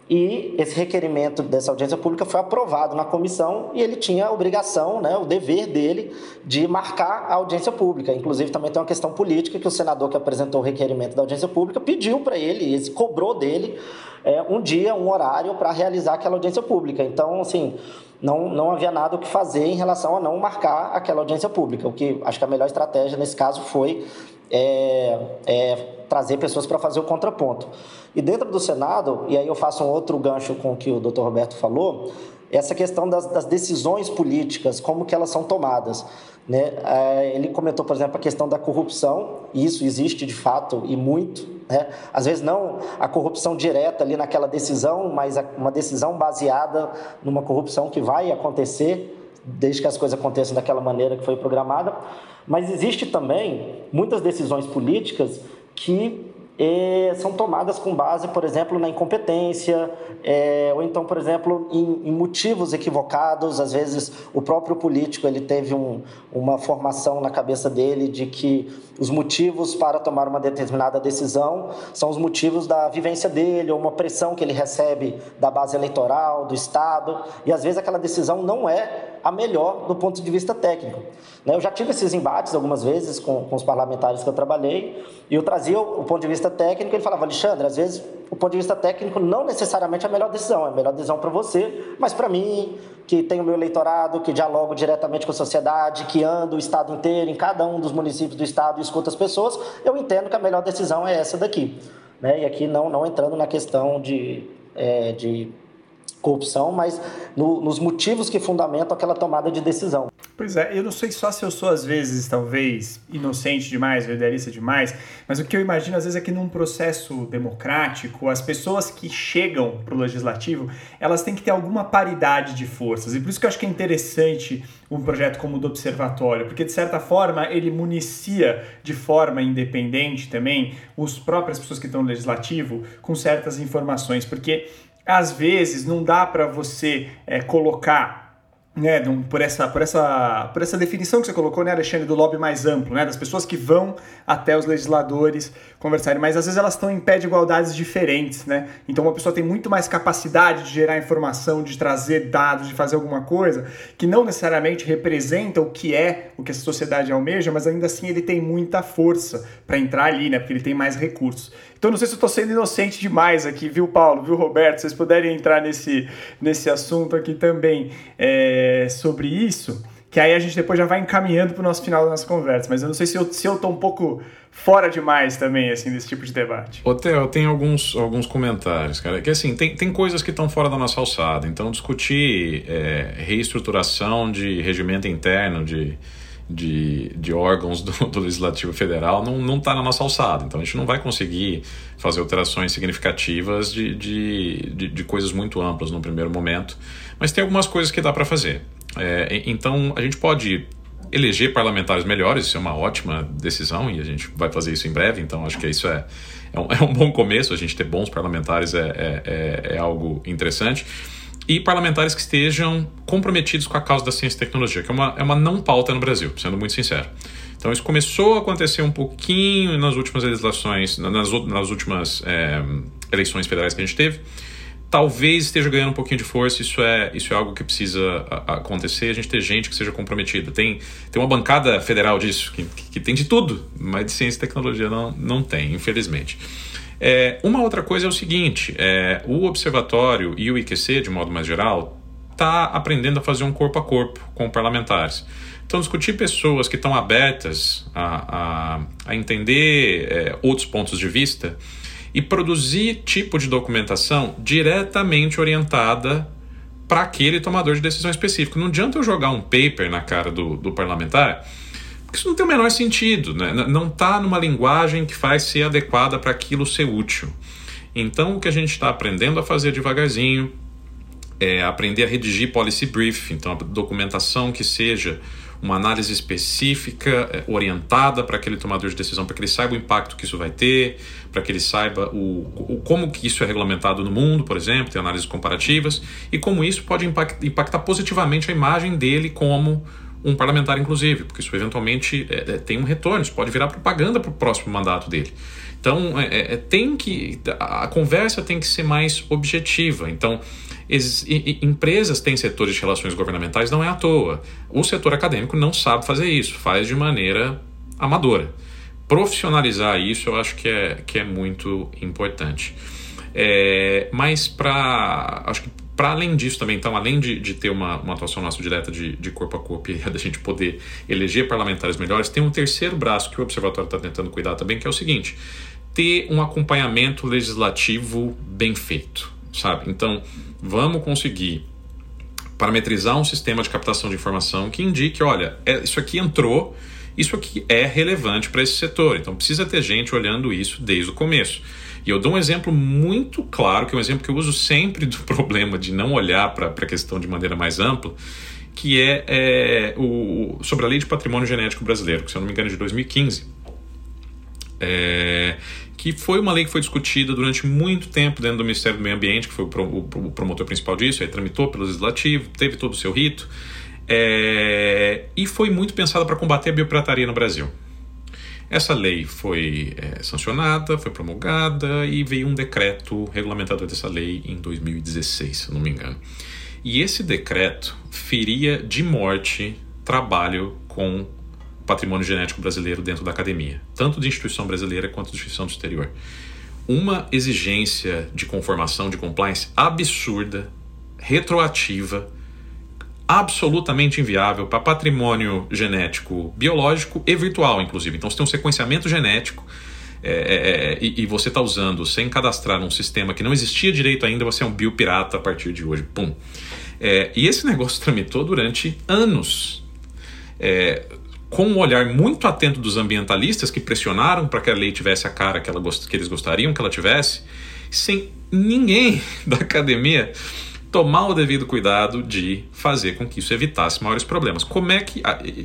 e esse requerimento dessa audiência pública foi aprovado na comissão e ele tinha a obrigação, né, o dever dele de marcar a audiência pública. Inclusive, também tem uma questão política que o senador que apresentou o requerimento da audiência pública pediu para ele, ele cobrou dele é, um dia, um horário para realizar aquela audiência pública. Então, assim, não, não havia nada o que fazer em relação a não marcar aquela audiência pública. O que acho que a melhor estratégia nesse caso foi é, é, trazer pessoas para fazer o contraponto. E dentro do Senado, e aí eu faço um outro gancho com o que o doutor Roberto falou, essa questão das, das, decisões políticas, como que elas são tomadas. Né? É, ele comentou, por exemplo, a questão da corrupção, e isso existe de fato e muito. Né? Às vezes não a corrupção direta ali naquela decisão, mas uma decisão baseada numa corrupção que vai acontecer desde que as coisas aconteçam daquela maneira que foi programada. Mas existe também muitas decisões políticas que é, são tomadas com base, por exemplo, na incompetência, é, ou então, por exemplo, em, em, motivos equivocados. Às vezes, o próprio político ele teve um, uma formação na cabeça dele de que os motivos para tomar uma determinada decisão são os motivos da vivência dele, ou uma pressão que ele recebe da base eleitoral, do Estado, e às vezes aquela decisão não é a melhor do ponto de vista técnico. Né, eu já tive esses embates algumas vezes com, com os parlamentares que eu trabalhei, e eu trazia o, o ponto de vista técnico, e ele falava, Alexandre, às vezes o ponto de vista técnico não necessariamente é a melhor decisão, é a melhor decisão para você, mas para mim, que tenho meu eleitorado, que dialogo diretamente com a sociedade, que ando o estado inteiro, em cada um dos municípios do estado e escuto as pessoas, eu entendo que a melhor decisão é essa daqui. Né? E aqui não, não entrando na questão de é, de corrupção, mas no, nos motivos que fundamentam aquela tomada de decisão. Pois é, eu não sei só se eu sou, às vezes, talvez, inocente demais, idealista demais, mas o que eu imagino, às vezes, é que num processo democrático, as pessoas que chegam para o legislativo, elas têm que ter alguma paridade de forças. E por isso que eu acho que é interessante um projeto como o do Observatório, porque, de certa forma, ele municia de forma independente também os próprias pessoas que estão no legislativo com certas informações, porque às vezes não dá para você é, colocar né, por, essa, por, essa, por essa definição que você colocou, né, Alexandre, do lobby mais amplo, né, das pessoas que vão até os legisladores conversarem, mas às vezes elas estão em pé de igualdades diferentes, né? Então uma pessoa tem muito mais capacidade de gerar informação, de trazer dados, de fazer alguma coisa que não necessariamente representa o que é o que a sociedade almeja, mas ainda assim ele tem muita força para entrar ali, né? Porque ele tem mais recursos. Então não sei se eu estou sendo inocente demais aqui, viu, Paulo, viu, Roberto? Vocês puderem entrar nesse, nesse assunto aqui também é, sobre isso, que aí a gente depois já vai encaminhando para o nosso final da nossa conversa. Mas eu não sei se eu, se eu tô um pouco fora demais também, assim, desse tipo de debate. Ô, Theo, tem alguns, alguns comentários, cara, que assim, tem, tem coisas que estão fora da nossa alçada. Então, discutir é, reestruturação de regimento interno, de de, de órgãos do, do Legislativo Federal não está na nossa alçada. Então a gente não vai conseguir fazer alterações significativas de, de, de, de coisas muito amplas no primeiro momento, mas tem algumas coisas que dá para fazer. É, então a gente pode eleger parlamentares melhores, isso é uma ótima decisão e a gente vai fazer isso em breve, então acho que isso é, é, um, é um bom começo, a gente ter bons parlamentares é, é, é, é algo interessante e parlamentares que estejam comprometidos com a causa da ciência e tecnologia, que é uma, é uma não pauta no Brasil, sendo muito sincero. Então isso começou a acontecer um pouquinho nas últimas legislações, nas, nas últimas é, eleições federais que a gente teve. Talvez esteja ganhando um pouquinho de força, isso é, isso é algo que precisa acontecer, a gente ter gente que seja comprometida. Tem, tem uma bancada federal disso, que, que tem de tudo, mas de ciência e tecnologia não, não tem, infelizmente. É, uma outra coisa é o seguinte: é, o observatório e o IQC, de modo mais geral, está aprendendo a fazer um corpo a corpo com parlamentares. Então, discutir pessoas que estão abertas a, a, a entender é, outros pontos de vista e produzir tipo de documentação diretamente orientada para aquele tomador de decisão específico. Não adianta eu jogar um paper na cara do, do parlamentar isso não tem o menor sentido, né? não está numa linguagem que faz ser adequada para aquilo ser útil. Então, o que a gente está aprendendo a fazer devagarzinho é aprender a redigir policy brief, então a documentação que seja uma análise específica, é, orientada para aquele tomador de decisão, para que ele saiba o impacto que isso vai ter, para que ele saiba o, o, como que isso é regulamentado no mundo, por exemplo, tem análises comparativas, e como isso pode impactar positivamente a imagem dele como um parlamentar, inclusive, porque isso eventualmente é, é, tem um retorno, isso pode virar propaganda para o próximo mandato dele. Então, é, é, é, tem que a conversa tem que ser mais objetiva. Então, ex, e, empresas têm setores de relações governamentais, não é à toa. O setor acadêmico não sabe fazer isso, faz de maneira amadora. Profissionalizar isso, eu acho que é, que é muito importante. É, mas para acho que para além disso também, então, além de, de ter uma, uma atuação nossa direta de, de corpo a corpo e da gente poder eleger parlamentares melhores, tem um terceiro braço que o Observatório está tentando cuidar também, que é o seguinte: ter um acompanhamento legislativo bem feito, sabe? Então, vamos conseguir parametrizar um sistema de captação de informação que indique, olha, é, isso aqui entrou, isso aqui é relevante para esse setor. Então, precisa ter gente olhando isso desde o começo. E eu dou um exemplo muito claro, que é um exemplo que eu uso sempre do problema de não olhar para a questão de maneira mais ampla, que é, é, o, sobre a Lei de Patrimônio Genético Brasileiro, que se eu não me engano é de 2015. É, que foi uma lei que foi discutida durante muito tempo dentro do Ministério do Meio Ambiente, que foi o, pro, o promotor principal disso, aí tramitou pelo Legislativo, teve todo o seu rito, é, e foi muito pensada para combater a biopirataria no Brasil. Essa lei foi é, sancionada, foi promulgada e veio um decreto regulamentador dessa lei em 2016, se não me engano. E esse decreto feria de morte trabalho com patrimônio genético brasileiro dentro da academia, tanto de instituição brasileira quanto de instituição do exterior. Uma exigência de conformação, de compliance absurda, retroativa, absolutamente inviável para patrimônio genético biológico e virtual, inclusive. Então, você tem um sequenciamento genético é, é, é e, e, você está usando sem cadastrar um sistema que não existia direito ainda, você é um biopirata a partir de hoje. Pum. É, e esse negócio tramitou durante anos. É, com um olhar muito atento dos ambientalistas que pressionaram para que a lei tivesse a cara que, ela, que eles gostariam que ela tivesse, sem ninguém da academia tomar o devido cuidado de fazer com que isso evitasse maiores problemas. Como é que.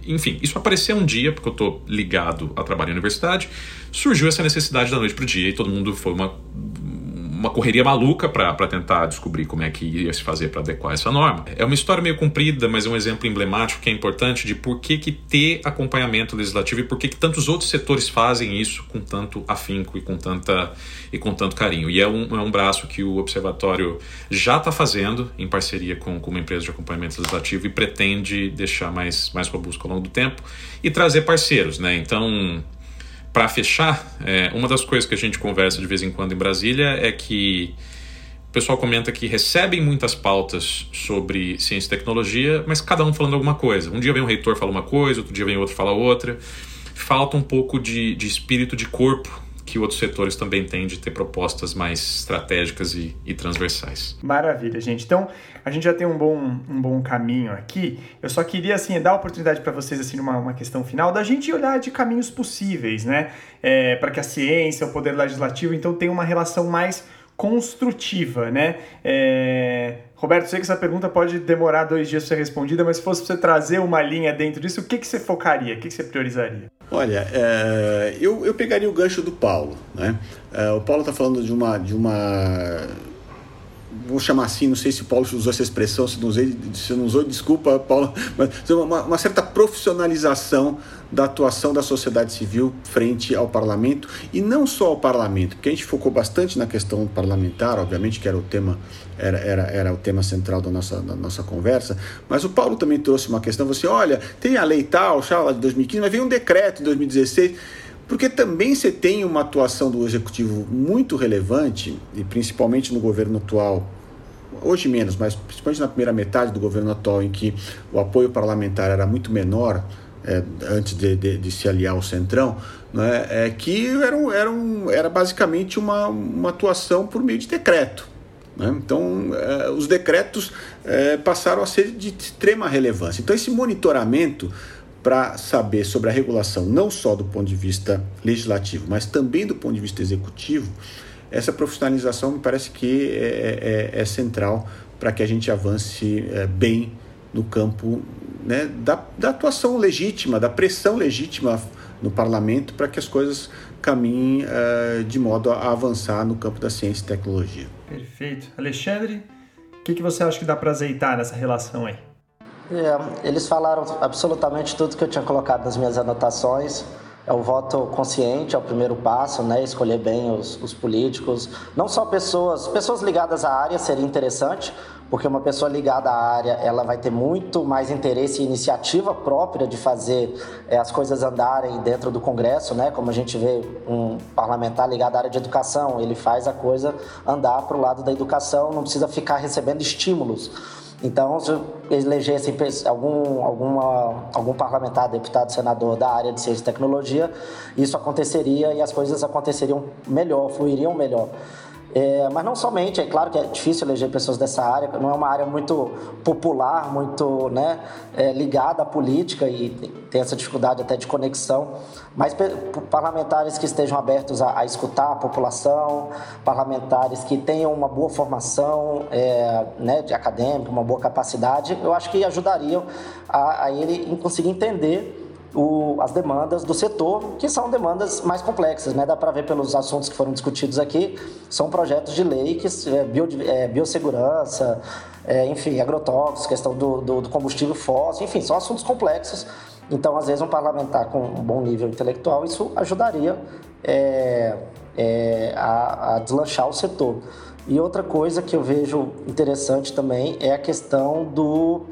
Enfim, isso apareceu um dia, porque eu estou ligado a trabalho em universidade, surgiu essa necessidade da noite para o dia e todo mundo foi uma uma correria maluca para tentar descobrir como é que ia se fazer para adequar essa norma. É uma história meio comprida, mas é um exemplo emblemático que é importante de por que, que ter acompanhamento legislativo e por que, que tantos outros setores fazem isso com tanto afinco e com, tanta, e com tanto carinho. E é um, é um braço que o Observatório já está fazendo em parceria com, com uma empresa de acompanhamento legislativo e pretende deixar mais, mais robusto ao longo do tempo e trazer parceiros. Né? Então, para fechar, é, uma das coisas que a gente conversa de vez em quando em Brasília é que o pessoal comenta que recebem muitas pautas sobre ciência e tecnologia, mas cada um falando alguma coisa. Um dia vem um reitor falar uma coisa, outro dia vem outro falar outra. Falta um pouco de, de espírito de corpo que outros setores também têm de ter propostas mais estratégicas e, e, transversais. Maravilha, gente. Então, a gente já tem um bom, um bom caminho aqui. Eu só queria, assim, dar a oportunidade para vocês, assim, uma, uma questão final, da gente olhar de caminhos possíveis, né? É, para que a ciência, o poder legislativo, então, tenha uma relação mais construtiva, né? É... Roberto, sei que essa pergunta pode demorar dois dias para ser respondida, mas se fosse você trazer uma linha dentro disso, o que, que você focaria? O que, que você priorizaria? Olha, é... eu, eu pegaria o gancho do Paulo, né? É, o Paulo está falando de uma, de uma vou chamar assim, não sei se o Paulo usou essa expressão, se não usei, se não usou, desculpa, Paulo, mas uma, uma, certa profissionalização da atuação da sociedade civil frente ao parlamento e não só ao parlamento, porque a gente focou bastante na questão parlamentar, obviamente que era o tema era, era, era o tema central da nossa, da nossa conversa, mas o Paulo também trouxe uma questão, você olha, tem a lei tal, lá de 2015, mas veio um decreto em 2016 porque também você tem uma atuação do executivo muito relevante, e principalmente no governo atual, hoje menos, mas principalmente na primeira metade do governo atual, em que o apoio parlamentar era muito menor, é, antes de, de, de, se aliar ao Centrão, né, é que era, era, um, era basicamente uma, uma atuação por meio de decreto. Né? Então, é, os decretos é, passaram a ser de extrema relevância. Então, esse monitoramento para saber sobre a regulação, não só do ponto de vista legislativo, mas também do ponto de vista executivo, essa profissionalização me parece que é, é, é central para que a gente avance é, bem no campo né, da, da atuação legítima, da pressão legítima no parlamento para que as coisas caminhem uh, de modo a avançar no campo da ciência e tecnologia. Perfeito. Alexandre, o que, que você acha que dá para azeitar nessa relação aí? É, eles falaram absolutamente tudo que eu tinha colocado nas minhas anotações. É o voto consciente, é o primeiro passo, né? Escolher bem os, os políticos. Não só pessoas, pessoas ligadas à área seria interessante, porque uma pessoa ligada à área ela vai ter muito mais interesse e iniciativa própria de fazer é, as coisas andarem dentro do Congresso, né? Como a gente vê um parlamentar ligado à área de educação, ele faz a coisa andar para o lado da educação, não precisa ficar recebendo estímulos. Então, se elegesse algum, alguma, algum parlamentar, deputado, senador da área de ciência e tecnologia, isso aconteceria e as coisas aconteceriam melhor, fluiriam melhor. É, mas não somente, é claro que é difícil eleger pessoas dessa área, não é uma área muito popular, muito né, é, ligada à política e tem essa dificuldade até de conexão, mas parlamentares que estejam abertos a, a escutar a população, parlamentares que tenham uma boa formação é, né, de acadêmica, uma boa capacidade, eu acho que ajudariam a, a ele conseguir entender o, as demandas do setor, que são demandas mais complexas, né? Dá para ver pelos assuntos que foram discutidos aqui, são projetos de lei que é, bio, é, biossegurança, é, enfim, agrotóxicos, questão do, do, do, combustível fóssil, enfim, são assuntos complexos. Então, às vezes, um parlamentar com um bom nível intelectual, isso ajudaria é, é, a, a, deslanchar o setor. E outra coisa que eu vejo interessante também é a questão do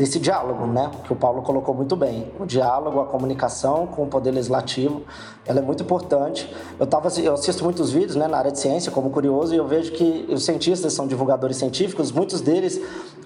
desse diálogo, né? Que o Paulo colocou muito bem. O diálogo, a comunicação com o poder legislativo, ela é muito importante. Eu tava, eu assisto muitos vídeos, né, na área de ciência, como curioso, e eu vejo que os cientistas são divulgadores científicos, muitos deles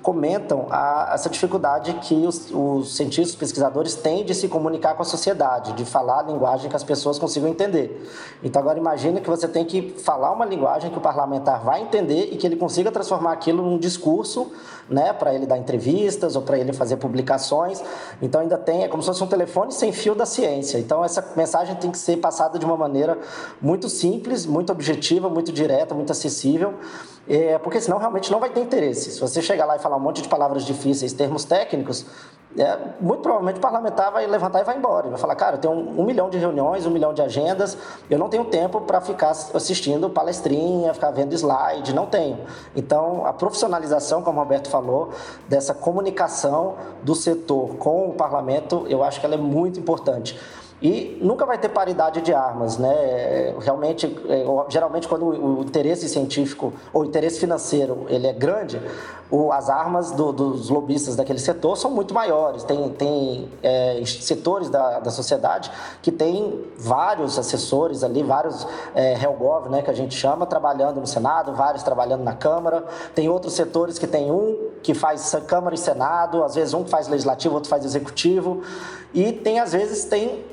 comentam a, essa dificuldade que os, os cientistas, pesquisadores têm de se comunicar com a sociedade, de falar a linguagem que as pessoas consigam entender. Então agora imagine que você tem que falar uma linguagem que o parlamentar vai entender e que ele consiga transformar aquilo num discurso, né, para ele dar entrevistas ou para ele fazer publicações. Então ainda tem, é como se fosse um telefone sem fio da ciência. Então essa mensagem tem que ser passada de uma maneira muito simples, muito objetiva, muito direta, muito acessível é, porque senão realmente não vai ter interesse. Se você chegar lá e falar um monte de palavras difíceis, termos técnicos, é, muito provavelmente o parlamentar vai levantar e vai embora. Vai falar, cara, eu tenho um, um milhão de reuniões, um milhão de agendas, eu não tenho tempo para ficar assistindo palestrinha, ficar vendo slide, não tenho. Então, a profissionalização, como o Roberto falou, dessa comunicação do setor com o parlamento, eu acho que ela é muito importante. E nunca vai ter paridade de armas, né? Realmente, é, geralmente quando o interesse científico ou interesse financeiro ele é grande, o, as armas do, dos lobistas daquele setor são muito maiores. Tem, tem é, setores da, da sociedade que tem vários assessores ali, vários é, Helgov, né, que a gente chama, trabalhando no Senado, vários trabalhando na Câmara. Tem outros setores que tem um que faz Câmara e Senado, às vezes um que faz legislativo, outro faz executivo. E tem, às vezes, tem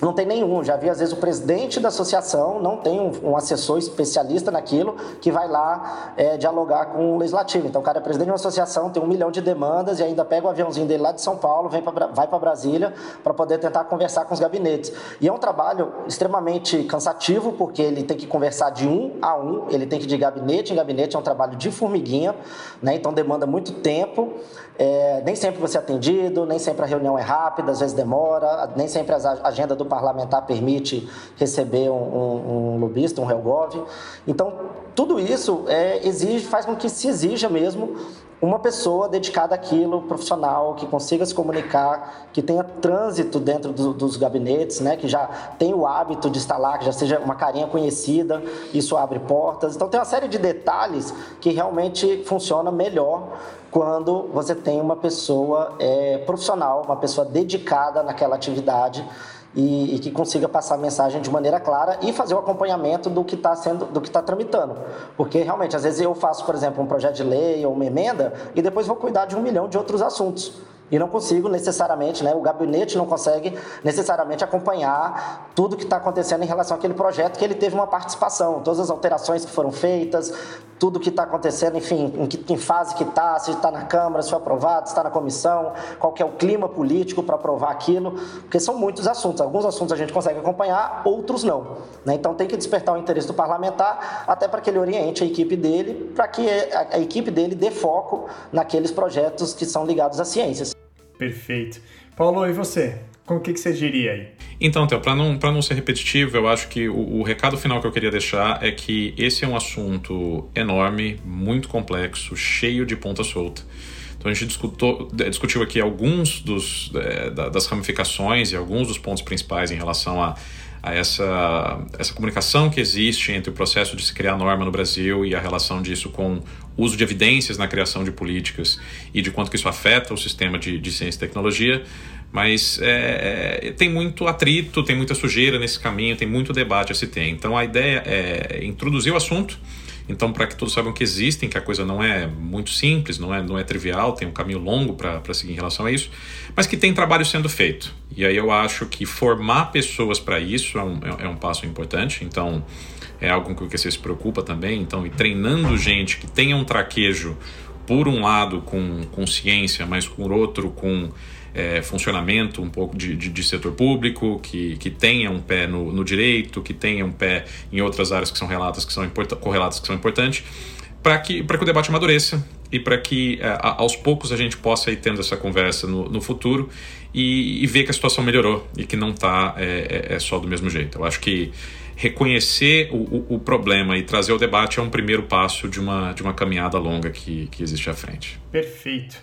não tem nenhum. Já vi, às vezes, o presidente da associação não tem um, um assessor especialista naquilo que vai lá é, dialogar com o legislativo. Então, o cara é presidente de uma associação, tem um milhão de demandas e ainda pega o aviãozinho dele lá de São Paulo, vem pra, vai para Brasília para poder tentar conversar com os gabinetes. E é um trabalho extremamente cansativo, porque ele tem que conversar de um a um, ele tem que ir de gabinete em gabinete, é um trabalho de formiguinha, né? então demanda muito tempo. É, nem sempre você é atendido, nem sempre a reunião é rápida, às vezes demora, nem sempre a agenda do parlamentar permite receber um, um, um lobista, um Helgov. Então, tudo isso é, exige, faz com que se exija mesmo uma pessoa dedicada àquilo, profissional, que consiga se comunicar, que tenha trânsito dentro do, dos gabinetes, né, que já tenha o hábito de estar lá, que já seja uma carinha conhecida, isso abre portas. Então tem uma série de detalhes que realmente funciona melhor quando você tem uma pessoa é, profissional, uma pessoa dedicada naquela atividade e, e, que consiga passar a mensagem de maneira clara e fazer o acompanhamento do que está sendo, do que está tramitando, porque realmente às vezes eu faço, por exemplo, um projeto de lei ou uma emenda e depois vou cuidar de um milhão de outros assuntos e não consigo necessariamente, né, o gabinete não consegue necessariamente acompanhar tudo que está acontecendo em relação àquele projeto que ele teve uma participação, todas as alterações que foram feitas, tudo que está acontecendo, enfim, em que em fase que está, se está na Câmara, se foi aprovado, se está na comissão, qual que é o clima político para aprovar aquilo, porque são muitos assuntos. Alguns assuntos a gente consegue acompanhar, outros não. Né? Então tem que despertar o interesse do parlamentar, até para que ele oriente a equipe dele, para que a, a equipe dele dê foco naqueles projetos que são ligados às ciências. Perfeito. Paulo, e você? Com o que, que você diria aí? Então, Theo, para não, não ser repetitivo, eu acho que o, o, recado final que eu queria deixar é que esse é um assunto enorme, muito complexo, cheio de ponta solta. Então a gente discutou, discutiu aqui alguns dos, é, das ramificações e alguns dos pontos principais em relação a a essa, essa comunicação que existe entre o processo de se criar norma no Brasil e a relação disso com o uso de evidências na criação de políticas e de quanto que isso afeta o sistema de, de ciência e tecnologia. Mas é, é, tem muito atrito, tem muita sujeira nesse caminho, tem muito debate a se ter. Então a ideia é introduzir o assunto então, para que todos saibam que existem, que a coisa não é muito simples, não é, não é trivial, tem um caminho longo para seguir em relação a isso, mas que tem trabalho sendo feito. E aí eu acho que formar pessoas para isso é um, é, é um passo importante. Então, é algo com que você se preocupa também. Então, e treinando gente que tenha um traquejo, por um lado, com, com ciência, mas por outro, com é, funcionamento um pouco de, de, de, setor público, que, que tenha um pé no, no, direito, que tenha um pé em outras áreas que são relatas, que são correlatas, que são importantes, para que, que o debate amadureça e para que é, aos poucos a gente possa ir tendo essa conversa no, no futuro e, e, ver que a situação melhorou e que não está é, é, é, só do mesmo jeito. Eu acho que reconhecer o, o, o, problema e trazer o debate é um primeiro passo de uma, de uma caminhada longa que, que existe à frente. Perfeito.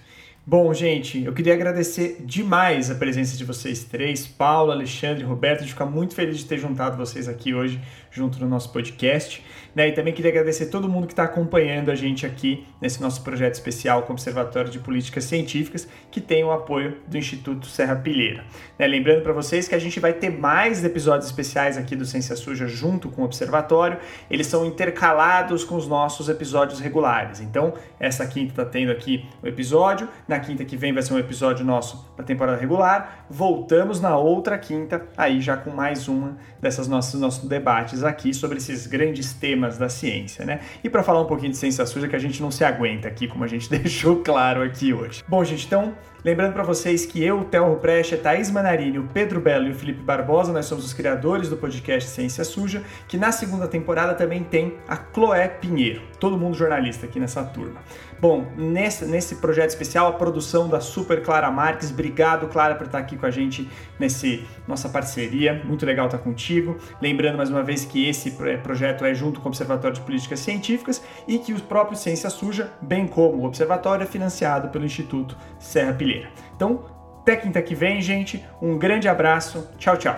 Bom, gente, eu queria agradecer demais a presença de vocês três, Paulo, Alexandre, Roberto, de ficar muito feliz de ter juntado vocês aqui hoje, junto no nosso podcast. Né? E também queria agradecer todo mundo que está acompanhando a gente aqui nesse nosso projeto especial com o Observatório de Políticas Científicas, que tem o apoio do Instituto Serra Pilheira. Né? Lembrando para vocês que a gente vai ter mais episódios especiais aqui do Ciência Suja junto com o Observatório. Eles são intercalados com os nossos episódios regulares. Então, essa quinta está tendo aqui o episódio, na quinta que vem vai ser um episódio nosso da temporada regular. Voltamos na outra quinta, aí já com mais uma dessas nossas nossos debates aqui sobre esses grandes temas da ciência, né? E para falar um pouquinho de ciência suja que a gente não se aguenta aqui, como a gente deixou claro aqui hoje. Bom, gente, então Lembrando para vocês que eu, o Telro Precha, Thaís Manarini, o Pedro Belo e o Felipe Barbosa, nós somos os criadores do podcast Ciência Suja, que na segunda temporada também tem a Chloé Pinheiro, todo mundo jornalista aqui nessa turma. Bom, nesse, nesse projeto especial, a produção da Super Clara Marques. Obrigado, Clara, por estar aqui com a gente nesse nossa parceria. Muito legal estar contigo. Lembrando mais uma vez que esse projeto é junto com o Observatório de Políticas Científicas e que o próprio Ciência Suja, bem como o Observatório, é financiado pelo Instituto Serra Pilheira. Então, até quinta que vem, gente. Um grande abraço. Tchau, tchau.